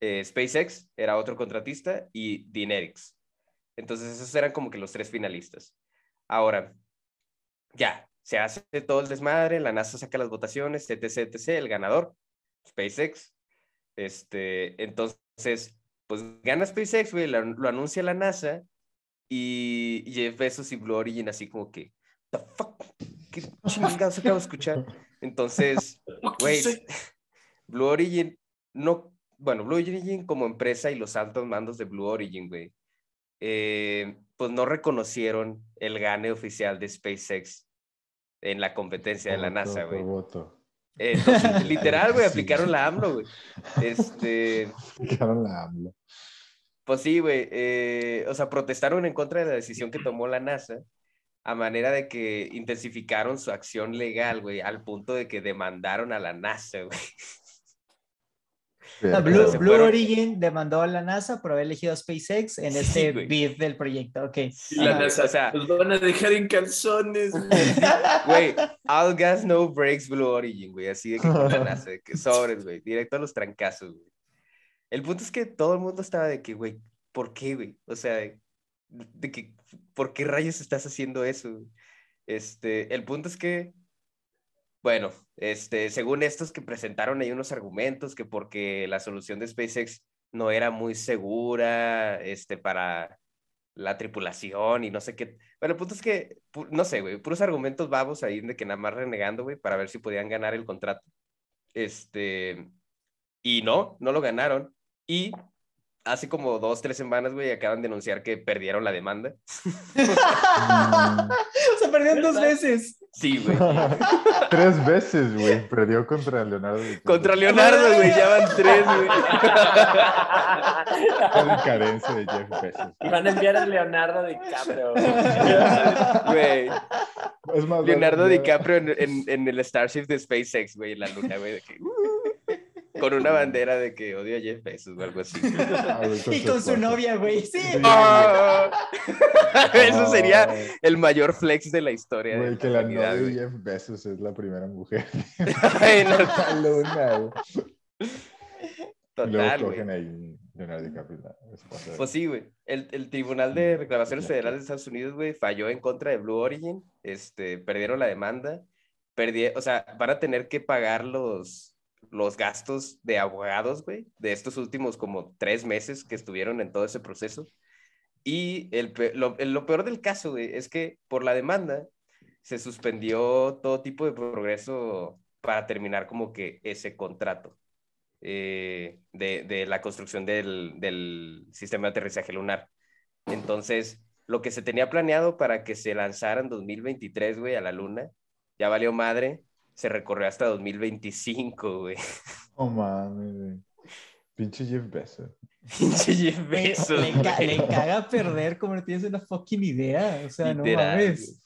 Eh, SpaceX era otro contratista y Dynetics. Entonces esos eran como que los tres finalistas. Ahora, ya, se hace todo el desmadre, la NASA saca las votaciones, etc, etc, el ganador, SpaceX. Este, entonces, pues gana SpaceX, güey, lo anuncia la NASA y Jeff Bezos y Blue Origin así como que, the fuck, qué chingados acabo de escuchar. Entonces, güey, Blue Origin no, bueno, Blue Origin como empresa y los altos mandos de Blue Origin, güey, eh, pues no reconocieron el gane oficial de SpaceX en la competencia de la NASA, güey. Entonces, literal, güey, aplicaron la AMLO, güey. Este... Aplicaron la AMLO. Pues sí, güey. Eh, o sea, protestaron en contra de la decisión que tomó la NASA a manera de que intensificaron su acción legal, güey, al punto de que demandaron a la NASA, güey. Blue, Origin demandó a la NASA por haber elegido a SpaceX en este bid del proyecto. Ok. Y la NASA, o sea, los van a dejar en calzones. Güey, all gas, no breaks, Blue Origin, güey. Así de que con la NASA, de que sobres, güey. Directo a los trancazos, güey. El punto es que todo el mundo estaba de que, güey, ¿por qué, güey? O sea, de, que, ¿por qué rayos estás haciendo eso? Este, el punto es que, bueno, este, según estos que presentaron hay unos argumentos que porque la solución de SpaceX no era muy segura, este, para la tripulación y no sé qué. Bueno, el punto es que, no sé, güey, puros argumentos babos ahí de que nada más renegando, güey, para ver si podían ganar el contrato. Este, y no, no lo ganaron. Y hace como dos, tres semanas, güey, acaban de anunciar que perdieron la demanda. o sea, perdieron dos veces. Sí, güey. tres veces, güey. Perdió contra Leonardo. Contra Leonardo, güey. Ya van tres, güey. La carencia de Jeff Bezos. Y van a enviar a Leonardo DiCaprio. Güey. Leonardo DiCaprio en, en, el Starship de SpaceX, güey, en la luna, güey. Con una bandera de que odio a Jeff Bezos o algo así. Ah, y con su novia, güey. Sí. Ah. Eso sería el mayor flex de la historia. Güey, que la novia de Jeff Bezos es la primera mujer. Ay, no. la luna, Total, y luego cogen ahí Leonardo DiCaprio. Pues sí, güey. El, el, Tribunal de Reclamaciones Federales de Estados Unidos, güey, falló en contra de Blue Origin. Este, perdieron la demanda. Perdí, o sea, van a tener que pagar los, los gastos de abogados, güey, de estos últimos como tres meses que estuvieron en todo ese proceso. Y el, lo, lo, peor del caso, güey, es que por la demanda se suspendió todo tipo de progreso para terminar como que ese contrato eh, de, de, la construcción del, del sistema de aterrizaje lunar. Entonces, lo que se tenía planeado para que se lanzara en 2023, güey, a la luna, ya valió madre se recorrió hasta 2025, güey. Oh, mames, güey. Pinche Jeff Bezos. Pinche Jeff Bezos. Le, le, caga perder como no tienes una fucking idea. O sea, no mames.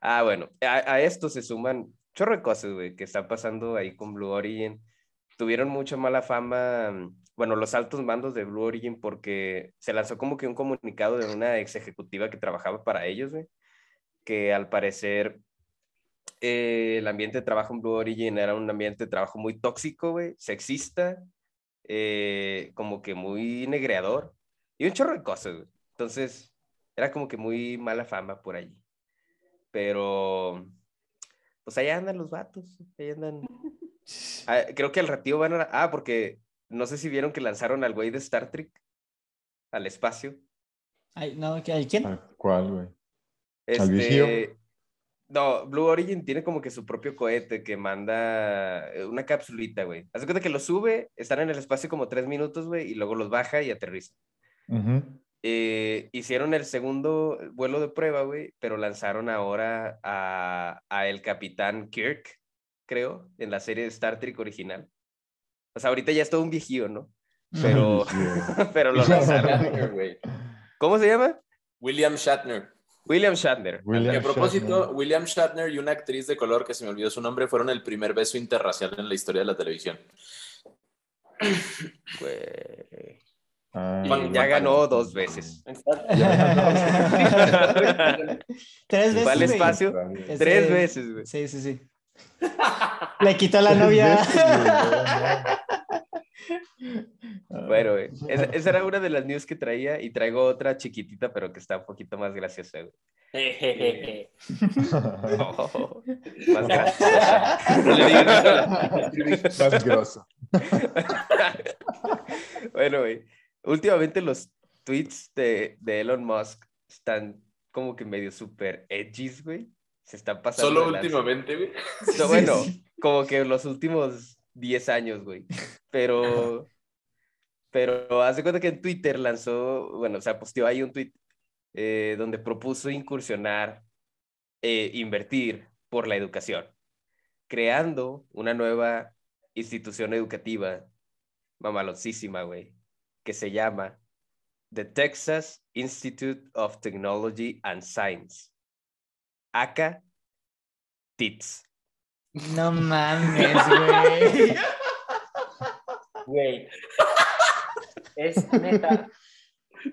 Ah, bueno, a, esto se suman chorro de cosas, güey, que están pasando ahí con Blue Origin. Tuvieron mucha mala fama, bueno, los altos mandos de Blue Origin porque se lanzó como que un comunicado de una ex ejecutiva que trabajaba para ellos, güey, que al parecer eh, el ambiente de trabajo en Blue Origin era un ambiente de trabajo muy tóxico, güey, sexista, eh, como que muy negreador y un chorro de cosas, güey. Entonces, era como que muy mala fama por allí. Pero, pues allá andan los vatos, ahí andan. Ah, creo que al ratito van a... Ah, porque no sé si vieron que lanzaron al güey de Star Trek al espacio. Ay, no, ¿qué- ¿quién? ¿A ¿Cuál, güey? ¿Al vigío? Este, no, Blue Origin tiene como que su propio cohete que manda eh, una capsulita, güey. Haz de cuenta que lo sube, están en el espacio como tres minutos, güey, y luego los baja y aterriza. Eh, hicieron el segundo vuelo de prueba, güey, pero lanzaron ahora a, a el capitán Kirk, creo, en la serie de Star Trek original. O sea, ahorita ya es todo un viejío, ¿no? Pero, pero lo lanzaron. ¿Cómo se llama? William Shatner. William Shatner. William a propósito, Shatner. William Shatner y una actriz de color que se me olvidó su nombre fueron el primer beso interracial en la historia de la televisión. Güey. Ah, Juan- Ya ganó dos veces. Tres veces. Güey. espacio tres veces, güey. Sí, sí, sí. Le quitó la novia. Bueno, güey. Esa, esa era una de las news que traía y traigo otra chiquitita, pero que está un poquito más graciosa, güey. Oh, más graciosa. No le. Más grosso. bueno, güey. Últimamente los tweets de, de Elon Musk están como que medio súper edgys, güey. Se están pasando. Solo últimamente, güey. No, bueno, como que los últimos 10 años, güey. Pero, pero haz de cuenta que en Twitter lanzó, bueno, o sea, posteó ahí un tweet eh, donde propuso incursionar, eh, invertir por la educación, creando una nueva institución educativa mamalosísima, güey, que se llama The Texas Institute of Technology and Science, acá TITS. No mames, güey. Güey. Es neta.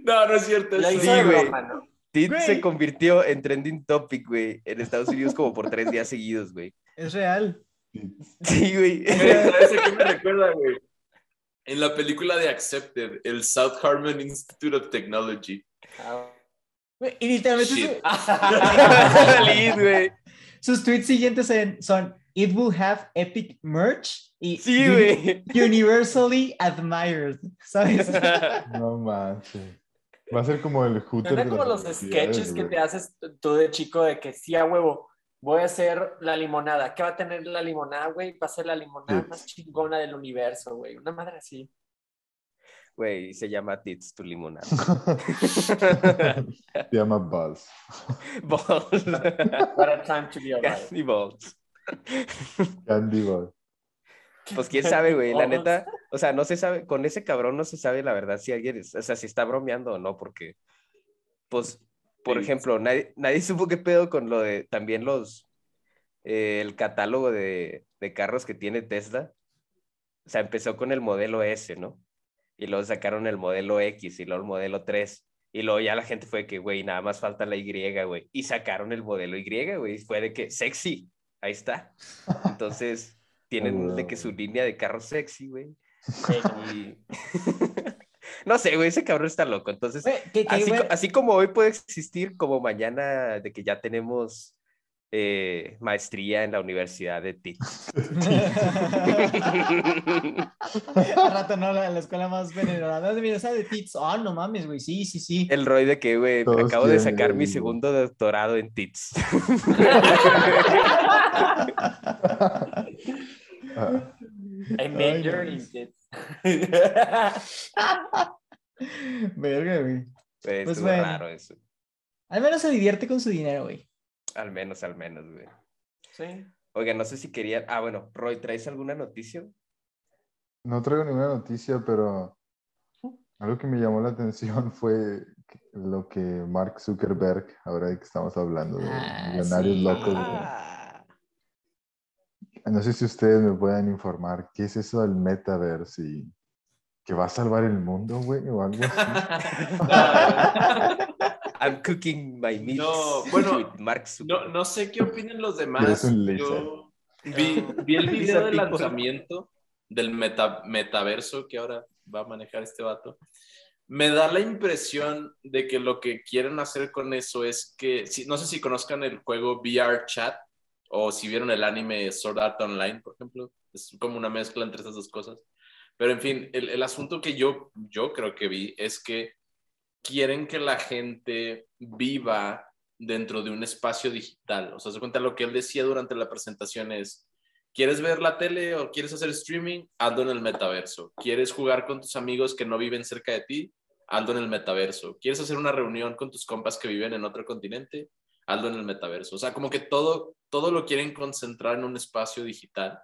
No, no es cierto. Sí, güey. broma, ¿no? TIT Güey. se convirtió en trending topic, güey, en Estados Unidos como por tres días seguidos, güey. Es real. Sí, güey. ¿Sabes a qué me recuerda, güey? En la película de Accepted, el South Harmon Institute of Technology. Ah, Güey, Y literalmente Shit. su- Feliz, güey. sus tweets siguientes en- son It will have epic merch y Sí, uni- güey. universally admired. ¿Sabes? No manches. Va a ser como el Hooter. Suena de como los sketches que te haces tú de chico de que sí a huevo, voy a hacer la limonada. ¿Qué va a tener la limonada, güey? Va a ser la limonada Sí. más chingona del universo, güey. Una madre así. Güey, se llama Tits tu limonada. Se llama Buzz. Balls. What a time to be alive. Candy balls. Candy Buzz. Pues quién sabe, güey. La Balls. neta, o sea, no se sabe, con ese cabrón no se sabe la verdad si alguien, es- o sea, si está bromeando o no, porque, pues, por Sí. ejemplo, nadie, nadie supo qué pedo con lo de también los, eh, el catálogo de, de carros que tiene Tesla. O sea, empezó con el modelo S, ¿no? Y luego sacaron el modelo X y luego el modelo 3. Y luego ya la gente fue que, güey, nada más falta la Y, güey. Y sacaron el modelo Y, güey. Fue de que, sexy, ahí está. Entonces, tienen de que su línea de carros sexy, güey. Y... no sé, güey, ese cabrón está loco. Entonces, que- así como hoy puede existir, como mañana de que ya tenemos eh, maestría en la Universidad de TIC. Al rato no, la, la escuela más venerada. Mira, esa de Tits. Ah, no mames, güey. Sí, sí, sí. El Roy de que, güey, Todos acabo de sacar mi segundo doctorado en TITS. I major in tits. Verga, güey. Pues, Pues bueno. raro eso. Al menos se divierte con su dinero, güey. Al menos, al menos, güey. Sí. Oiga, no sé si querían. Ah, bueno, Roy, ¿traes alguna noticia? No traigo ninguna noticia, pero algo que me llamó la atención fue lo que Mark Zuckerberg, ahora de que estamos hablando de Ah, millonarios sí. locos, güey, Ah, No sé si ustedes me puedan informar qué es eso del metaverse y que va a salvar el mundo, güey, o algo así. I'm cooking my meals No, bueno, with Mark No, no sé qué opinen los demás. Yo vi, vi el video de lanzamiento del meta- metaverso que ahora va a manejar este vato. Me da la impresión de que lo que quieren hacer con eso es que, si, no sé si conozcan el juego VR Chat o si vieron el anime Sword Art Online, por ejemplo. Es como una mezcla entre esas dos cosas. Pero en fin, el, el asunto que yo, yo creo que vi es que quieren que la gente viva dentro de un espacio digital. O sea, se cuenta lo que él decía durante la presentación es, ¿quieres ver la tele o quieres hacer streaming? Hazlo en el metaverso. ¿Quieres jugar con tus amigos que no viven cerca de ti? Hazlo en el metaverso. ¿Quieres hacer una reunión con tus compas que viven en otro continente? Hazlo en el metaverso. O sea, como que todo, todo lo quieren concentrar en un espacio digital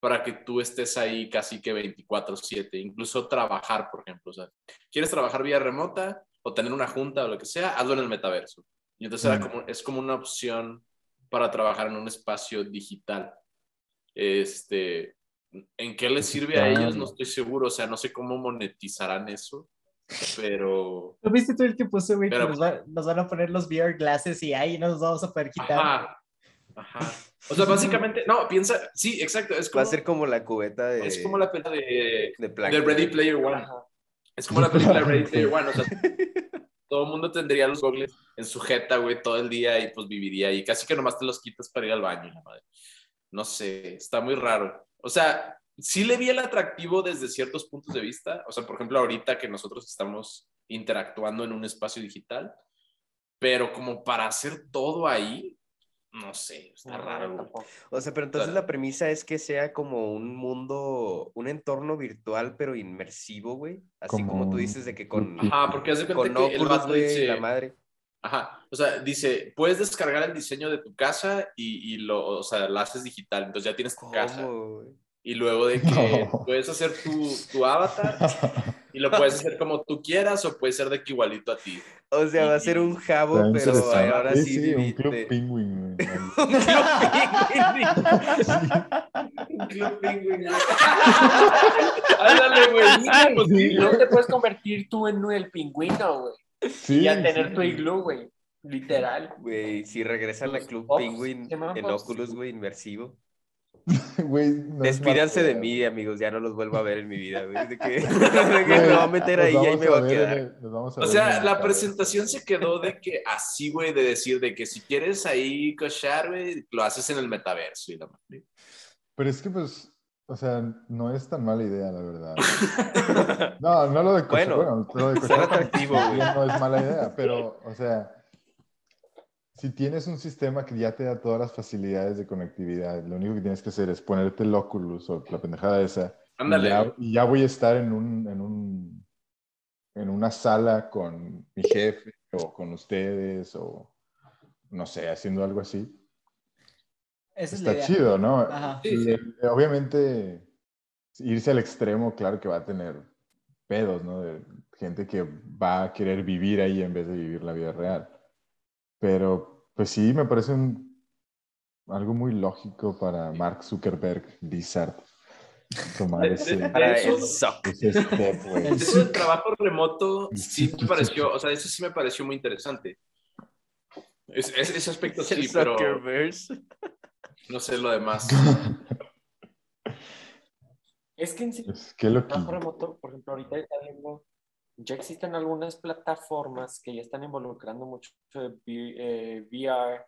para que tú estés ahí casi que 24/7, incluso trabajar, por ejemplo. O sea, ¿quieres trabajar vía remota o tener una junta o lo que sea? Hazlo en el metaverso. Y entonces era Mm. como, es como una opción para trabajar en un espacio digital. Este, ¿En qué les sirve a ellos? No estoy seguro. O sea, no sé cómo monetizarán eso, pero... ¿No viste tú el que puso, güey? que Pero- nos, va- nos van a poner los VR glasses y ahí nos vamos a poder quitar. Ajá, ajá. O sea, básicamente, no, piensa, sí, exacto, es Va como, a ser como la cubeta de, es como la pena de, de de. Ready Player One. Ajá. Es como la película de Ready Player One, o sea, todo el mundo tendría los goggles en su jeta, güey, todo el día y pues viviría ahí. Casi que nomás te los quitas para ir al baño, la madre. No sé, está muy raro. O sea, sí le vi el atractivo desde ciertos puntos de vista. O sea, por ejemplo, ahorita que nosotros estamos interactuando en un espacio digital, pero como para hacer todo ahí, no sé, está No, raro. güey. tampoco. O sea, pero entonces Claro. la premisa es que sea como un mundo, un entorno virtual, pero inmersivo, güey. Así como, Como tú dices de que con, Ajá, porque hace con que el vato güey, dice, la madre. Ajá, o sea, dice, puedes descargar el diseño de tu casa y, y lo, o sea, lo haces digital, entonces ya tienes tu casa. Y luego de que No. puedes hacer tu, tu avatar y lo puedes hacer como tú quieras o puede ser de que igualito a ti. O sea, va a ser un jabo, pero ahora Sí, sí, un club de- penguin. güey. Un club penguin. Ándale, güey. sí, pues, Sí. Luego te puedes convertir tú en el pingüino, güey. Sí, y ya tener sí. tu iglú, güey. Literal. Güey, si regresan a Los Club Ops, Penguin en. Oculus, güey, inmersivo. Güey, no es Despídanse de mí, amigos, ya no los vuelvo a ver en mi vida, güey. De que, de que me va a meter ahí y ahí me va a quedar. el- a O sea, la presentación se quedó de que así, güey, de decir de que si quieres ahí cochar, güey, lo haces en el metaverso. Y la madre. Pero es que, pues, o sea, no es tan mala idea, la verdad. No, no lo de cochar. Bueno, Bueno, lo de cochar atractivo, güey. no es mala idea, pero, o sea, si tienes un sistema que ya te da todas las facilidades de conectividad, lo único que tienes que hacer es ponerte el Oculus o la pendejada esa. y Ándale. ya, y ya voy a estar en un, en un en una sala con mi jefe o con ustedes o no sé, haciendo algo así. Esa es la Está idea. chido, ¿no? Ajá. Sí. eh, obviamente, irse al extremo, claro que va a tener pedos, ¿no? De gente que va a querer vivir ahí en vez de vivir la vida real. Pero, pues sí, me parece un- algo muy lógico para Mark Zuckerberg, Blizzard, tomar ese, de Para eso- ese step. Eso del trabajo remoto sí me pareció, o sea, eso sí me pareció muy interesante. Es- es- ese aspecto El sí, pero no sé lo demás. Es que en sí, Pues, qué loquillo. trabajo remoto, por ejemplo, ahorita está viendo, ya existen algunas plataformas que ya están involucrando mucho de V- eh, VR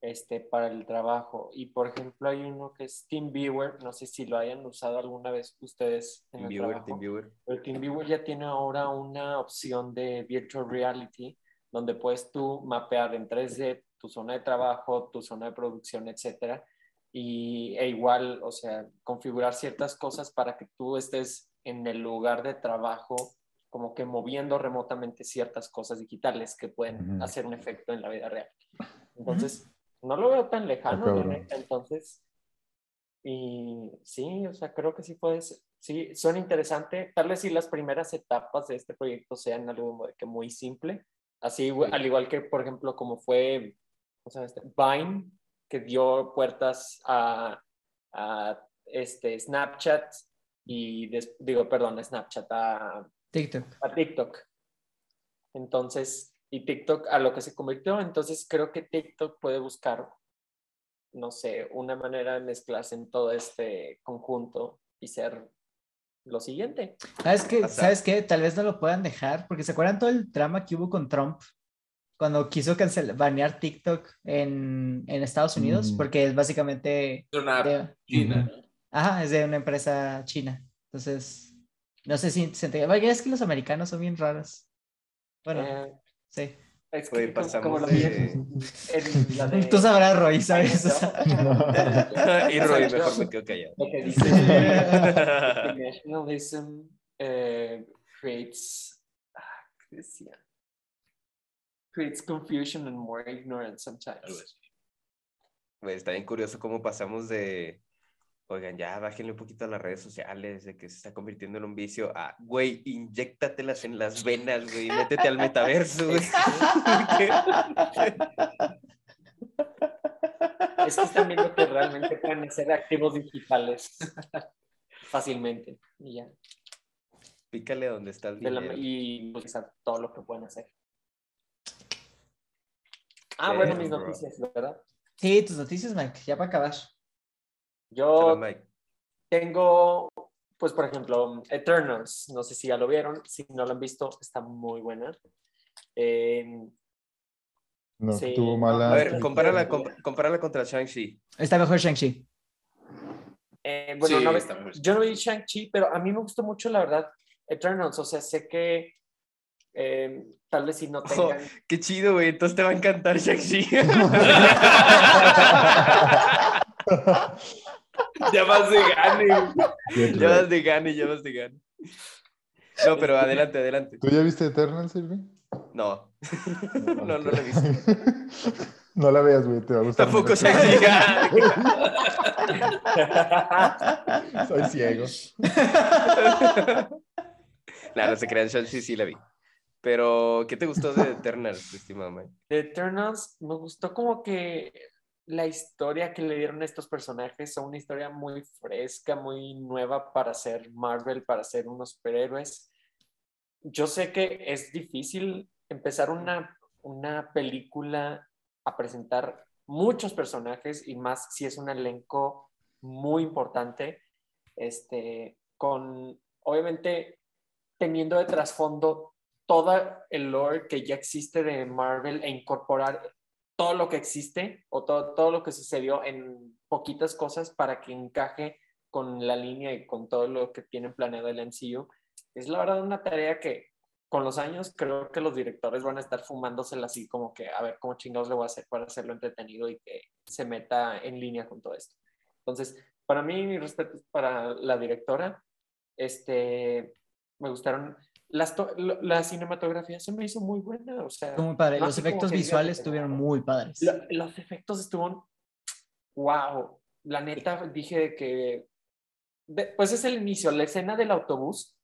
este, para el trabajo. Y por ejemplo, hay uno que es TeamViewer, no sé si lo hayan usado alguna vez ustedes en el trabajo. TeamViewer. Pero TeamViewer ya tiene ahora una opción de virtual reality donde puedes tú mapear en 3D tu zona de trabajo, tu zona de producción, etcétera, y e igual, o sea, configurar ciertas cosas para que tú estés en el lugar de trabajo como que moviendo remotamente ciertas cosas digitales que pueden Ujú. hacer un efecto en la vida real. Entonces, no lo veo tan lejano, la neta, entonces, y sí, o sea, creo que sí puedes, sí, son interesantes. Tal vez si las primeras etapas de este proyecto sean algo que muy simple, así Sí. al igual que, por ejemplo, como fue, ¿cómo se llama este? Vine, que dio puertas a a este, Snapchat y, des- digo, perdón, a Snapchat, a, TikTok. a TikTok. Entonces, y TikTok a lo que se convirtió, entonces creo que TikTok puede buscar, no sé, una manera de mezclarse en todo este conjunto y ser lo siguiente. ¿Sabes qué? ¿Sabes qué? Tal vez no lo puedan dejar, porque ¿se acuerdan todo el drama que hubo con Trump cuando quiso cancelar, banear TikTok en, en Estados Unidos? Mm. Porque es básicamente Es una de, china. ajá, es de una empresa china. Entonces, no sé si se entiende. Vaya, es que los americanos son bien raros. Bueno, Eh, sí. es que como- pasamos como lo de- la de- Tú sabrás, Roy, ¿sabes? O sea, y Roy mejor me quedo callado. Lo que dice que nationalism eh, creates, ah, ¿qué decía? Creates confusion and more ignorance sometimes. Güey, está bien curioso cómo pasamos de, oigan, ya bájenle un poquito a las redes sociales, de que se está convirtiendo en un vicio, a, güey, inyéctatelas en las venas, güey, métete al metaverso, güey. Es que están viendo que realmente pueden hacer activos digitales fácilmente. Y ya. Pícale donde está el la- dinero. y utilizar todo lo que pueden hacer. Ah, bueno, mis bro. noticias, ¿verdad? Sí, tus noticias, Mike, ya para acabar. Yo. Tengo, pues, por ejemplo, Eternals. No sé si ya lo vieron. Si no lo han visto, está muy buena. Eh, No, Sí. tuvo A mala. ver, compárala, comp- compárala contra Shang-Chi. Está mejor Shang-Chi. eh, bueno, Sí, no, está mejor. yo no vi Shang-Chi, pero a mí me gustó mucho, la verdad, Eternals. O sea, sé que eh, tal vez si no tengan. Qué chido, güey, entonces te va a encantar Shang-Chi. Ya más de gane. Ya vas de gane, ya vas de gane. No, pero adelante, adelante. ¿Tú ya viste Eternal, Silvi? No, no, no lo he visto. No la veas, güey, te va a gustar. Tampoco mucho. Shang-Chi. Soy ciego. Nada, no se crean, Shang-Chi sí la vi. Pero, ¿qué te gustó de Eternals, estimado Mike? De Eternals me gustó como que la historia que le dieron a estos personajes son una historia muy fresca, muy nueva para ser Marvel, para ser unos superhéroes. Yo sé que es difícil empezar una, una película a presentar muchos personajes y más si es un elenco muy importante, este, con obviamente teniendo de trasfondo todo el lore que ya existe de Marvel e incorporar todo lo que existe o todo, todo lo que sucedió en poquitas cosas para que encaje con la línea y con todo lo que tienen planeado el MCU. Es la verdad una tarea que con los años creo que los directores van a estar fumándosela así como que a ver cómo chingados le voy a hacer para hacerlo entretenido y que se meta en línea con todo esto. Entonces, para mí, mi respeto es para la directora. Este, me gustaron las la cinematografía se me hizo muy buena, o sea, Muy padre. no Los efectos visuales estuvieron muy padres. lo- los efectos estuvieron wow. La neta dije que de- pues es el inicio, la escena del autobús.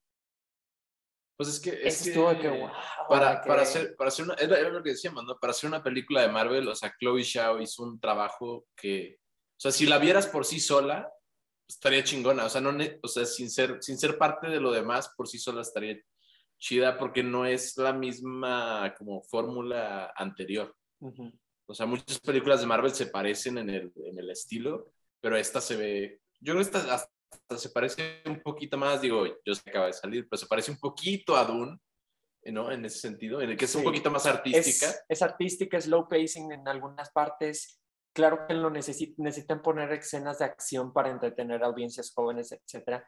Pues es que. Es que estuvo de que wow. para, que- para hacer, para hacer una, era, era lo que decíamos, ¿no? Para hacer una película de Marvel, o sea, Chloe Zhao hizo un trabajo que, o sea, si la vieras por sí sola, estaría chingona, o sea, no, o sea, sin ser, sin ser parte de lo demás, por sí sola estaría chida porque no es la misma como fórmula anterior. Ujú. O sea, muchas películas de Marvel se parecen en el, en el estilo, pero esta se ve, yo creo que esta hasta se parece un poquito más, digo, yo sé que acaba de salir, pero se parece un poquito a Dune, ¿no? En ese sentido, en el que es un Sí. poquito más artística. Es, es artística, es low pacing en algunas partes. Claro que lo necesi- necesitan poner escenas de acción para entretener a audiencias jóvenes, etc.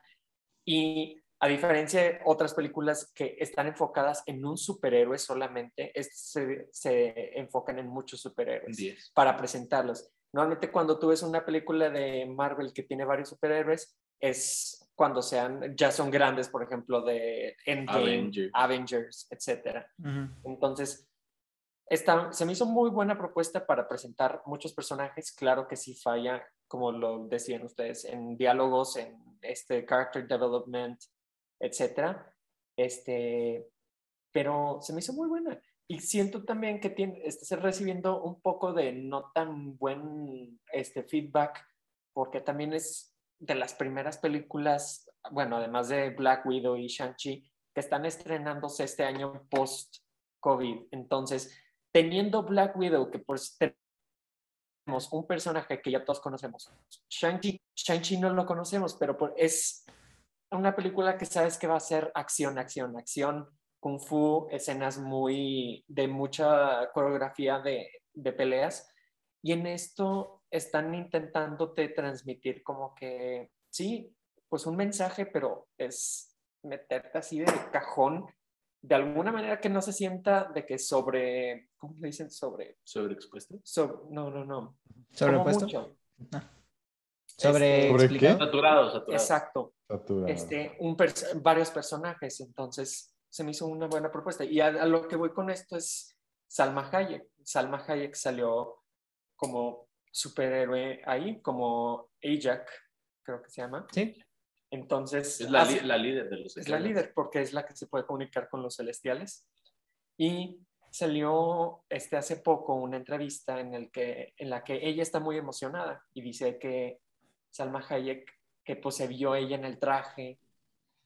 Y a diferencia de otras películas que están enfocadas en un superhéroe solamente, se, se enfocan en muchos superhéroes. 10. para presentarlos. Normalmente cuando tú ves una película de Marvel que tiene varios superhéroes, es cuando sean, ya son grandes, por ejemplo, de Endgame, Avengers. Avengers, etc. Ujú. Entonces, esta, se me hizo muy buena propuesta para presentar muchos personajes. Claro que sí falla, como lo decían ustedes, en diálogos, en este character development, etc. Este, pero se me hizo muy buena. Y siento también que tiene, estás recibiendo un poco de no tan buen este, feedback porque también es de las primeras películas, bueno, además de Black Widow y Shang-Chi, que están estrenándose este año post-COVID. Entonces, teniendo Black Widow, que por tenemos un personaje que ya todos conocemos, Shang-Chi, Shang-Chi no lo conocemos, pero por, es una película que sabes que va a ser acción, acción, acción, kung fu, escenas muy de mucha coreografía de, de peleas. Y en esto están intentándote transmitir como que, sí, pues un mensaje, pero es meterte así de cajón, de alguna manera que no se sienta de que sobre, ¿cómo le dicen? Sobre... ¿Sobreexpuesto? sobre no, no, no. ¿Sobrepuesto? Mucho. ¿Sobre, Este, ¿Sobre explicado? Saturado, saturado. Exacto. Saturado. este, un pers- varios personajes, entonces se me hizo una buena propuesta. Y a, a lo que voy con esto es Salma Hayek. Salma Hayek salió como superhéroe ahí, como Ajak, creo que se llama. Sí. Entonces, Es la, hace- la líder de los es la líder porque es la que se puede comunicar con los celestiales. Y salió este, hace poco una entrevista en, el que, en la que ella está muy emocionada y dice que Salma Hayek, que pues se vio ella en el traje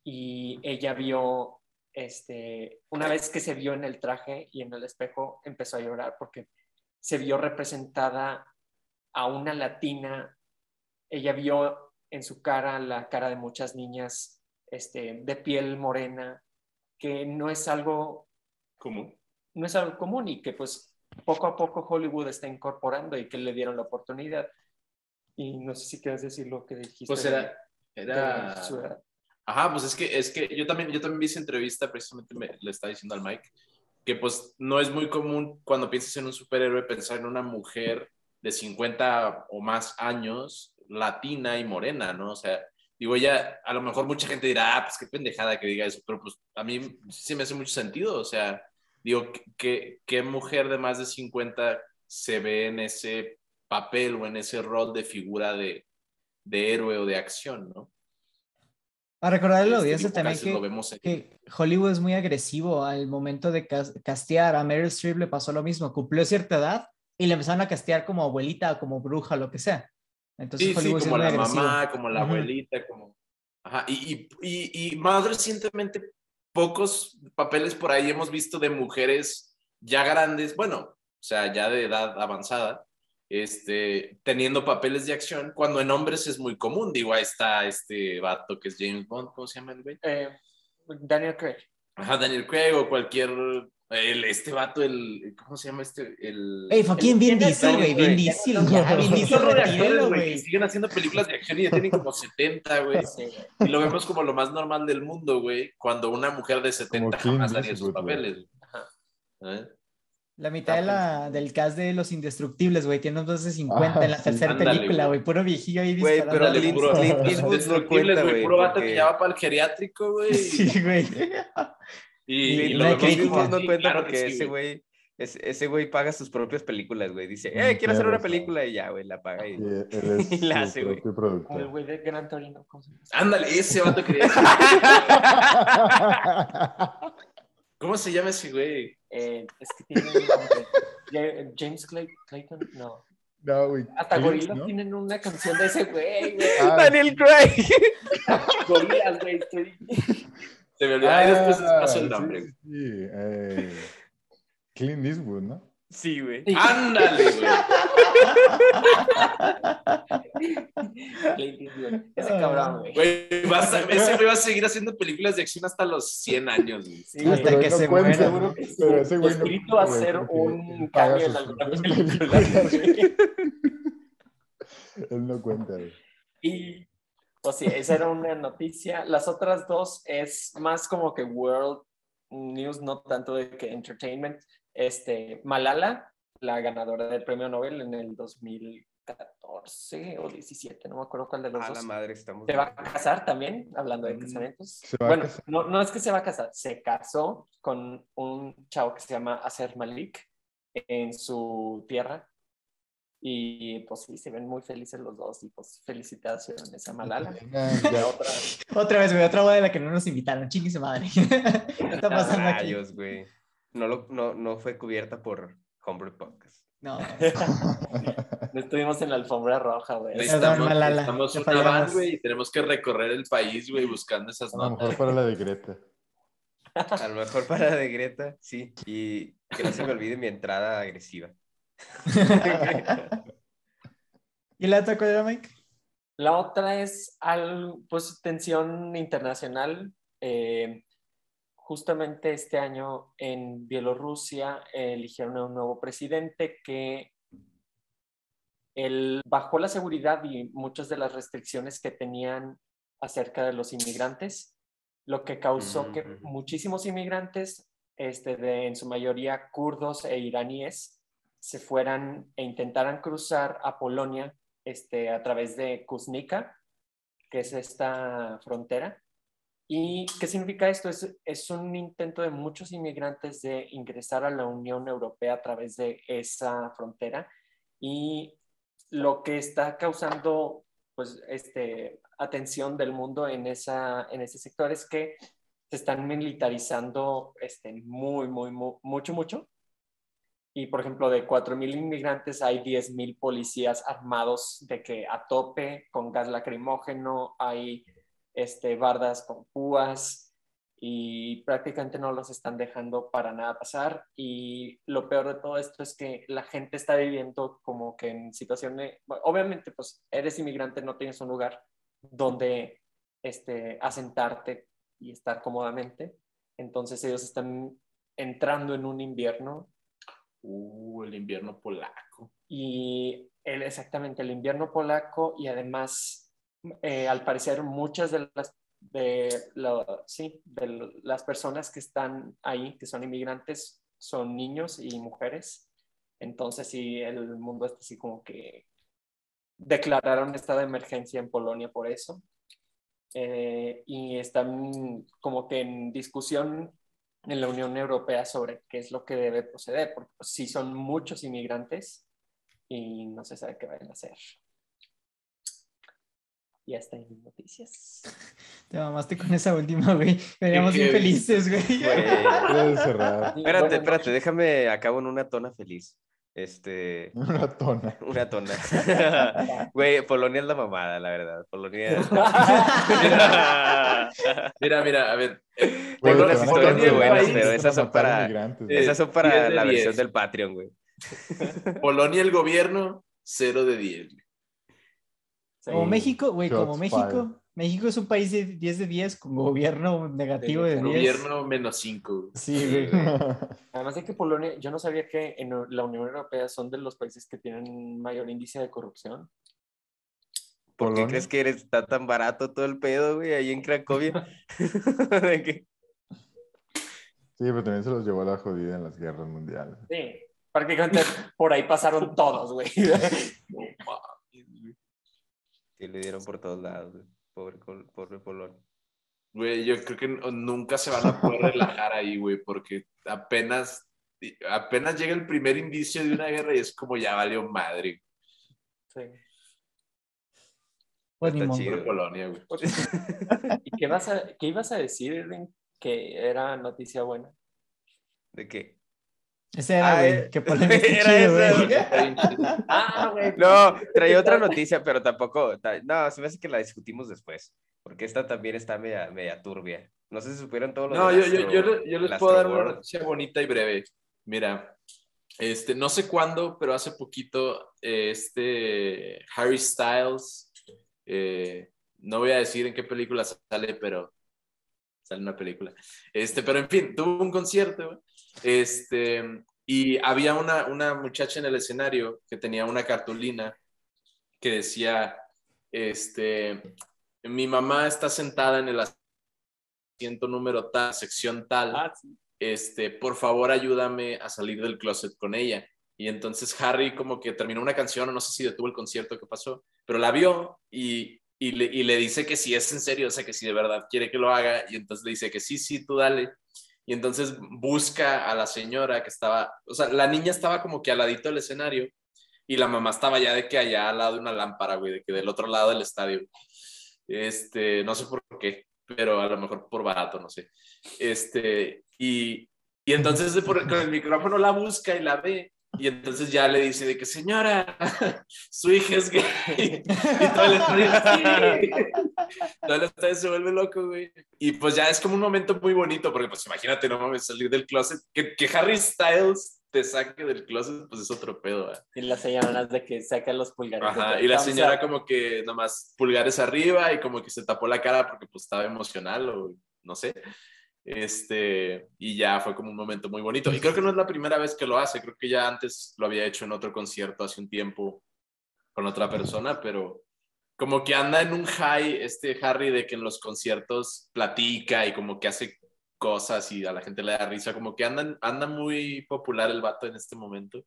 y ella vio, este, una vez que se vio en el traje y en el espejo, empezó a llorar porque se vio representada a una latina. Ella vio en su cara la cara de muchas niñas este, de piel morena, que no es algo ¿Cómo? no es algo común y que pues poco a poco Hollywood está incorporando y que le dieron la oportunidad. Y no sé si quieres decir lo que dijiste. Pues era... era... Ajá, pues es que, es que yo también, yo también vi esa entrevista, precisamente me, le estaba diciendo al Mike, que pues no es muy común cuando piensas en un superhéroe pensar en una mujer de 50 o más años, latina y morena, ¿no? O sea, digo, ya, a lo mejor mucha gente dirá, ah, pues qué pendejada que diga eso, pero pues a mí sí me hace mucho sentido, o sea, digo, ¿qué, qué mujer de más de 50 se ve en ese papel o en ese rol de figura de, de héroe o de acción, ¿no? Para recordar a la Este, audiencia digo, también casi lo que, vemos que Hollywood es muy agresivo al momento de cas- castear. A Meryl Streep le pasó lo mismo. Cumplió cierta edad y le empezaron a castear como abuelita, como bruja, lo que sea. Entonces Sí, Hollywood sí como es la muy agresivo. mamá, como la Ujú. abuelita, como... Ajá, y, y, y, y más recientemente, pocos papeles por ahí hemos visto de mujeres ya grandes, bueno, o sea, ya de edad avanzada, este, teniendo papeles de acción, cuando en hombres es muy común. Digo, ahí está este vato que es James Bond, ¿cómo se llama el güey? Eh, Daniel Craig. Ajá, Daniel Craig o cualquier... El, este vato, el... ¿Cómo se llama este? El... Ey, fucking Vin ¿Quién es Diesel, güey. Vin? Diesel, Ya. Vin Diesel, güey, siguen haciendo películas de acción y ya tienen como 70, güey. Y lo vemos como lo más normal del mundo, güey, cuando una mujer de 70 Clint jamás haría sus papeles. Ajá. ¿Eh? La mitad de la, del cast de Los Indestructibles, güey. Tiene unos de 50 Ah, en la sí. tercera Ándale, película, güey. Puro viejillo ahí Güey, disparando. pero Clint, puro- Indestructibles, güey, puro vato porque que ya va para el geriátrico, güey. Sí, güey. Y, Y y lo Eastwood no cuenta claro que porque sí, ese güey. ese, güey paga sus propias películas, güey. Dice, Mm, eh, quiero hacer una película y ya, güey, la paga. Y... Y la hace, güey. el güey de Gran Torino. Ándale, ese vato quería. ¿Cómo se llama ese güey? Eh, es que tiene un nombre. Ja- James Clay- Clayton, no. no, güey. Hasta Gorillaz ¿no? tienen una canción de ese güey, güey. Ah, Daniel Craig. Gorillaz, güey. estoy- Se me olvidó. Ahí después les ah, paso el sí, nombre. sí, sí, eh, Clint Eastwood, ¿no? Sí, güey. Sí. Ándale, güey. Ese cabrón, güey. Güey, va a sa- ese güey va a seguir haciendo películas de acción hasta los 100 años, güey. Sí, güey. Hasta que no se muera. seguro, pero ese güey no Espíritu va a ser un cambio en alguna película. Él no cuenta, güey. Y, pues sí, esa era una noticia. Las otras dos es más como que World News, no tanto de que Entertainment. Este, Malala, la ganadora del premio Nobel en el 2014 o 17, no me acuerdo cuál de los A la dos. madre, estamos. Se va a casar también, hablando de Mm. casamientos. Bueno, no, no es que se va a casar, se casó con un chavo que se llama Acer Malik en su tierra. Y pues sí, se ven muy felices los dos. Y pues felicitaciones a Malala. Venga. Otra. Otra vez, güey. Otra boda de la que no nos invitaron. Chingue su madre. ¿Qué está pasando aquí? Rayos, güey. No, lo, no, no fue cubierta por Homebrew Podcast. No. No estuvimos en la alfombra roja, güey. Necesitamos, necesitamos una van, güey, y tenemos que recorrer el país, güey, buscando esas A lo notas. mejor para la de Greta. A lo mejor para de Greta, sí. Y que no se me olvide mi entrada agresiva. ¿Y la otra cuál era, Mike? La otra es al, pues, tensión internacional. Eh, justamente este año en Bielorrusia eh, eligieron a un nuevo presidente que él bajó la seguridad y muchas de las restricciones que tenían acerca de los inmigrantes, lo que causó que Ujú. muchísimos inmigrantes, este, de, en su mayoría kurdos e iraníes, se fueran e intentaran cruzar a Polonia este, a través de Kuznica, que es esta frontera. ¿Y qué significa esto? Es, es un intento de muchos inmigrantes de ingresar a la Unión Europea a través de esa frontera y lo que está causando pues, este, atención del mundo en, esa, en ese sector es que se están militarizando este, muy, muy, mucho, mucho. Y, por ejemplo, de 4.000 inmigrantes hay 10.000 policías armados de que a tope, con gas lacrimógeno, hay este, bardas con púas y prácticamente no los están dejando para nada pasar. Y lo peor de todo esto es que la gente está viviendo como que en situaciones, obviamente, pues eres inmigrante, no tienes un lugar donde este, asentarte y estar cómodamente. Entonces ellos están entrando en un invierno Uh, el invierno polaco. y el, exactamente el invierno polaco y además eh, al parecer muchas de las de, las personas que están ahí que son inmigrantes son niños y mujeres entonces sí el mundo está así como que declararon estado de emergencia en Polonia por eso Eh, y están como que en discusión en la Unión Europea sobre qué es lo que debe proceder, porque pues, sí son muchos inmigrantes y no se sabe qué van a hacer. Y hasta en mis noticias. Te mamaste con esa última, güey. Veníamos bien felices, güey. Espérate, bueno, espérate, déjame, acabo en una tona feliz. Este, Una tona. una tona. Güey, Polonia es la mamada, la verdad. Polonia. Mira, mira, a ver. Tengo unas historias muy buenas, pero esas son para, esas son 10 para la 10. versión del Patreon, güey. Polonia, el gobierno, 0 de 10. Sí. Como México, güey, como México. México es un país de 10 de 10 con gobierno negativo de 10. Gobierno menos 5. Sí, güey. Además de que Polonia, yo no sabía que en la Unión Europea son de los países que tienen mayor índice de corrupción. ¿Por qué crees que eres, está tan barato todo el pedo, güey, ahí en Cracovia? De Sí, pero también se los llevó a la jodida en las guerras mundiales. Sí, prácticamente por ahí pasaron todos, güey. Sí, le dieron por todos lados, güey. Pobre, pobre Polonia. Güey, yo creo que nunca se van a poder relajar ahí, güey, porque apenas, apenas llega el primer indicio de una guerra y es como ya valió madre. Sí. Pues Está chido. Polonia, güey. ¿Y qué, vas a, qué ibas a decir, Irving, que era noticia buena? ¿De qué? Ese era, güey. Que bien chido. Ah, güey. No, traía otra noticia, pero tampoco. ta- No, se me hace que la discutimos después. Porque esta también está media, media turbia. No sé si supieron todo lo No, yo, yo, Astro- yo, le- yo les puedo dar una noticia bonita y breve. Mira, este, no sé cuándo, pero hace poquito, eh, este Harry Styles, eh, no voy a decir en qué película sale, pero sale una película. Este, pero en fin, tuvo un concierto, güey. Este, y había una, una muchacha en el escenario que tenía una cartulina que decía, este, mi mamá está sentada en el asiento número tal, sección tal, Ah, sí. este, por favor ayúdame a salir del closet con ella. Y entonces Harry como que terminó una canción, no sé si detuvo el concierto, qué pasó, pero la vio y, y, le, y le dice que si es en serio, o sea, que si de verdad quiere que lo haga, y entonces le dice que sí, sí, tú dale. Y entonces busca a la señora que estaba, o sea, la niña estaba como que al ladito del escenario y la mamá estaba ya de que allá al lado de una lámpara, güey, de que del otro lado del estadio. Este, no sé por qué, pero a lo mejor por barato, no sé. Este, y, y entonces por- con el micrófono la busca y la ve Y entonces ya le dice de que, señora, su hija es gay. Y todo el sí. Todo el estadio se vuelve loco, güey. Y pues ya es como un momento muy bonito, porque pues imagínate, no mames, salir del closet. Que, que Harry Styles te saque del closet, pues es otro pedo. Y las señoras de que saca los pulgares. Ajá, y la señora como que nomás pulgares arriba y como que se tapó la cara porque pues estaba emocional o no sé. Este, y ya fue como un momento muy bonito. Y creo que no es la primera vez que lo hace, creo que ya antes lo había hecho en otro concierto hace un tiempo con otra persona, pero como que anda en un high este Harry de que en los conciertos platica y como que hace cosas y a la gente le da risa, como que anda, anda muy popular el vato en este momento.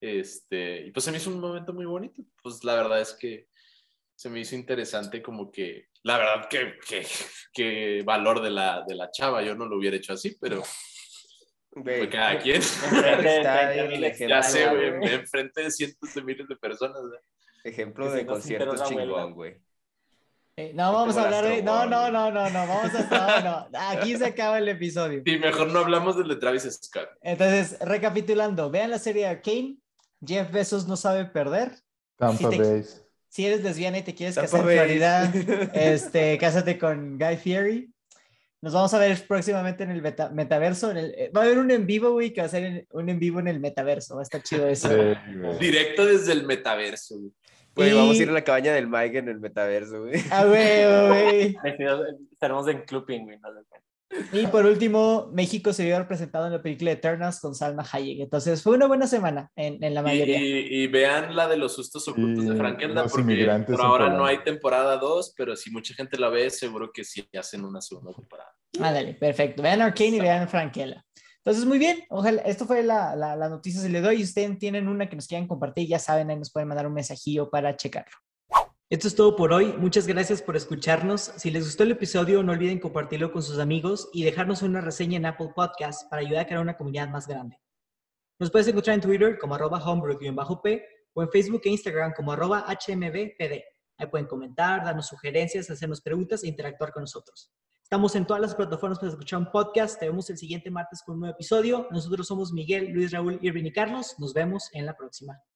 Este, y pues se me hizo un momento muy bonito. Pues la verdad es que se me hizo interesante como que, la verdad que, que, que valor de la, de la chava, yo no lo hubiera hecho así, pero fue cada quien. Está ya sé, güey, enfrente de cientos de miles de personas. güey. Ejemplo de si concierto chingón, güey. Eh, no, vamos a hablar de... No, no, no, no, no, vamos a... No, no. Aquí se acaba el episodio. Y mejor no hablamos del de Travis Scott. Entonces, recapitulando, vean la serie Arcane. Jeff Bezos no sabe perder. Tampa Sí te-. Si eres lesbiana y te quieres Tampa casar en. Florida, este, cásate con Guy Fieri. Nos vamos a ver próximamente en el meta- metaverso. en el- eh, va a haber un en vivo, güey, que va a ser un en vivo en el metaverso. Va a estar chido eso. Sí. Directo desde el metaverso. güey. Güey, vamos Y- a ir a la cabaña del Mike en el metaverso, güey. Ah, güey, güey. Estaremos en Club Penguin, no sé. Y por último, México se vio representado en la película Eternals con Salma Hayek. Entonces, fue una buena semana en, en la Y, mayoría. y- y vean la de los sustos ocultos Y de Frankelda, los porque por ahora no hay temporada 2, pero si mucha gente la ve, seguro que sí hacen una segunda temporada. Ándale, perfecto. Vean Arcane y vean Franquela. Entonces, muy bien. Ojalá, esto fue la, la, la noticia se le doy. Si ustedes tienen una que nos quieran compartir, ya saben, ahí nos pueden mandar un mensajillo para checarlo. Esto es todo por hoy. Muchas gracias por escucharnos. Si les gustó el episodio, no olviden compartirlo con sus amigos y dejarnos una reseña en Apple Podcast para ayudar a crear una comunidad más grande. Nos puedes encontrar en Twitter como arroba homebrew-p o en Facebook e Instagram como hmbpd. Ahí pueden comentar, darnos sugerencias, hacernos preguntas e interactuar con nosotros. Estamos en todas las plataformas para escuchar un podcast. Te vemos el siguiente martes con un nuevo episodio. Nosotros somos Miguel, Luis, Raúl, Irving y Carlos. Nos vemos en la próxima.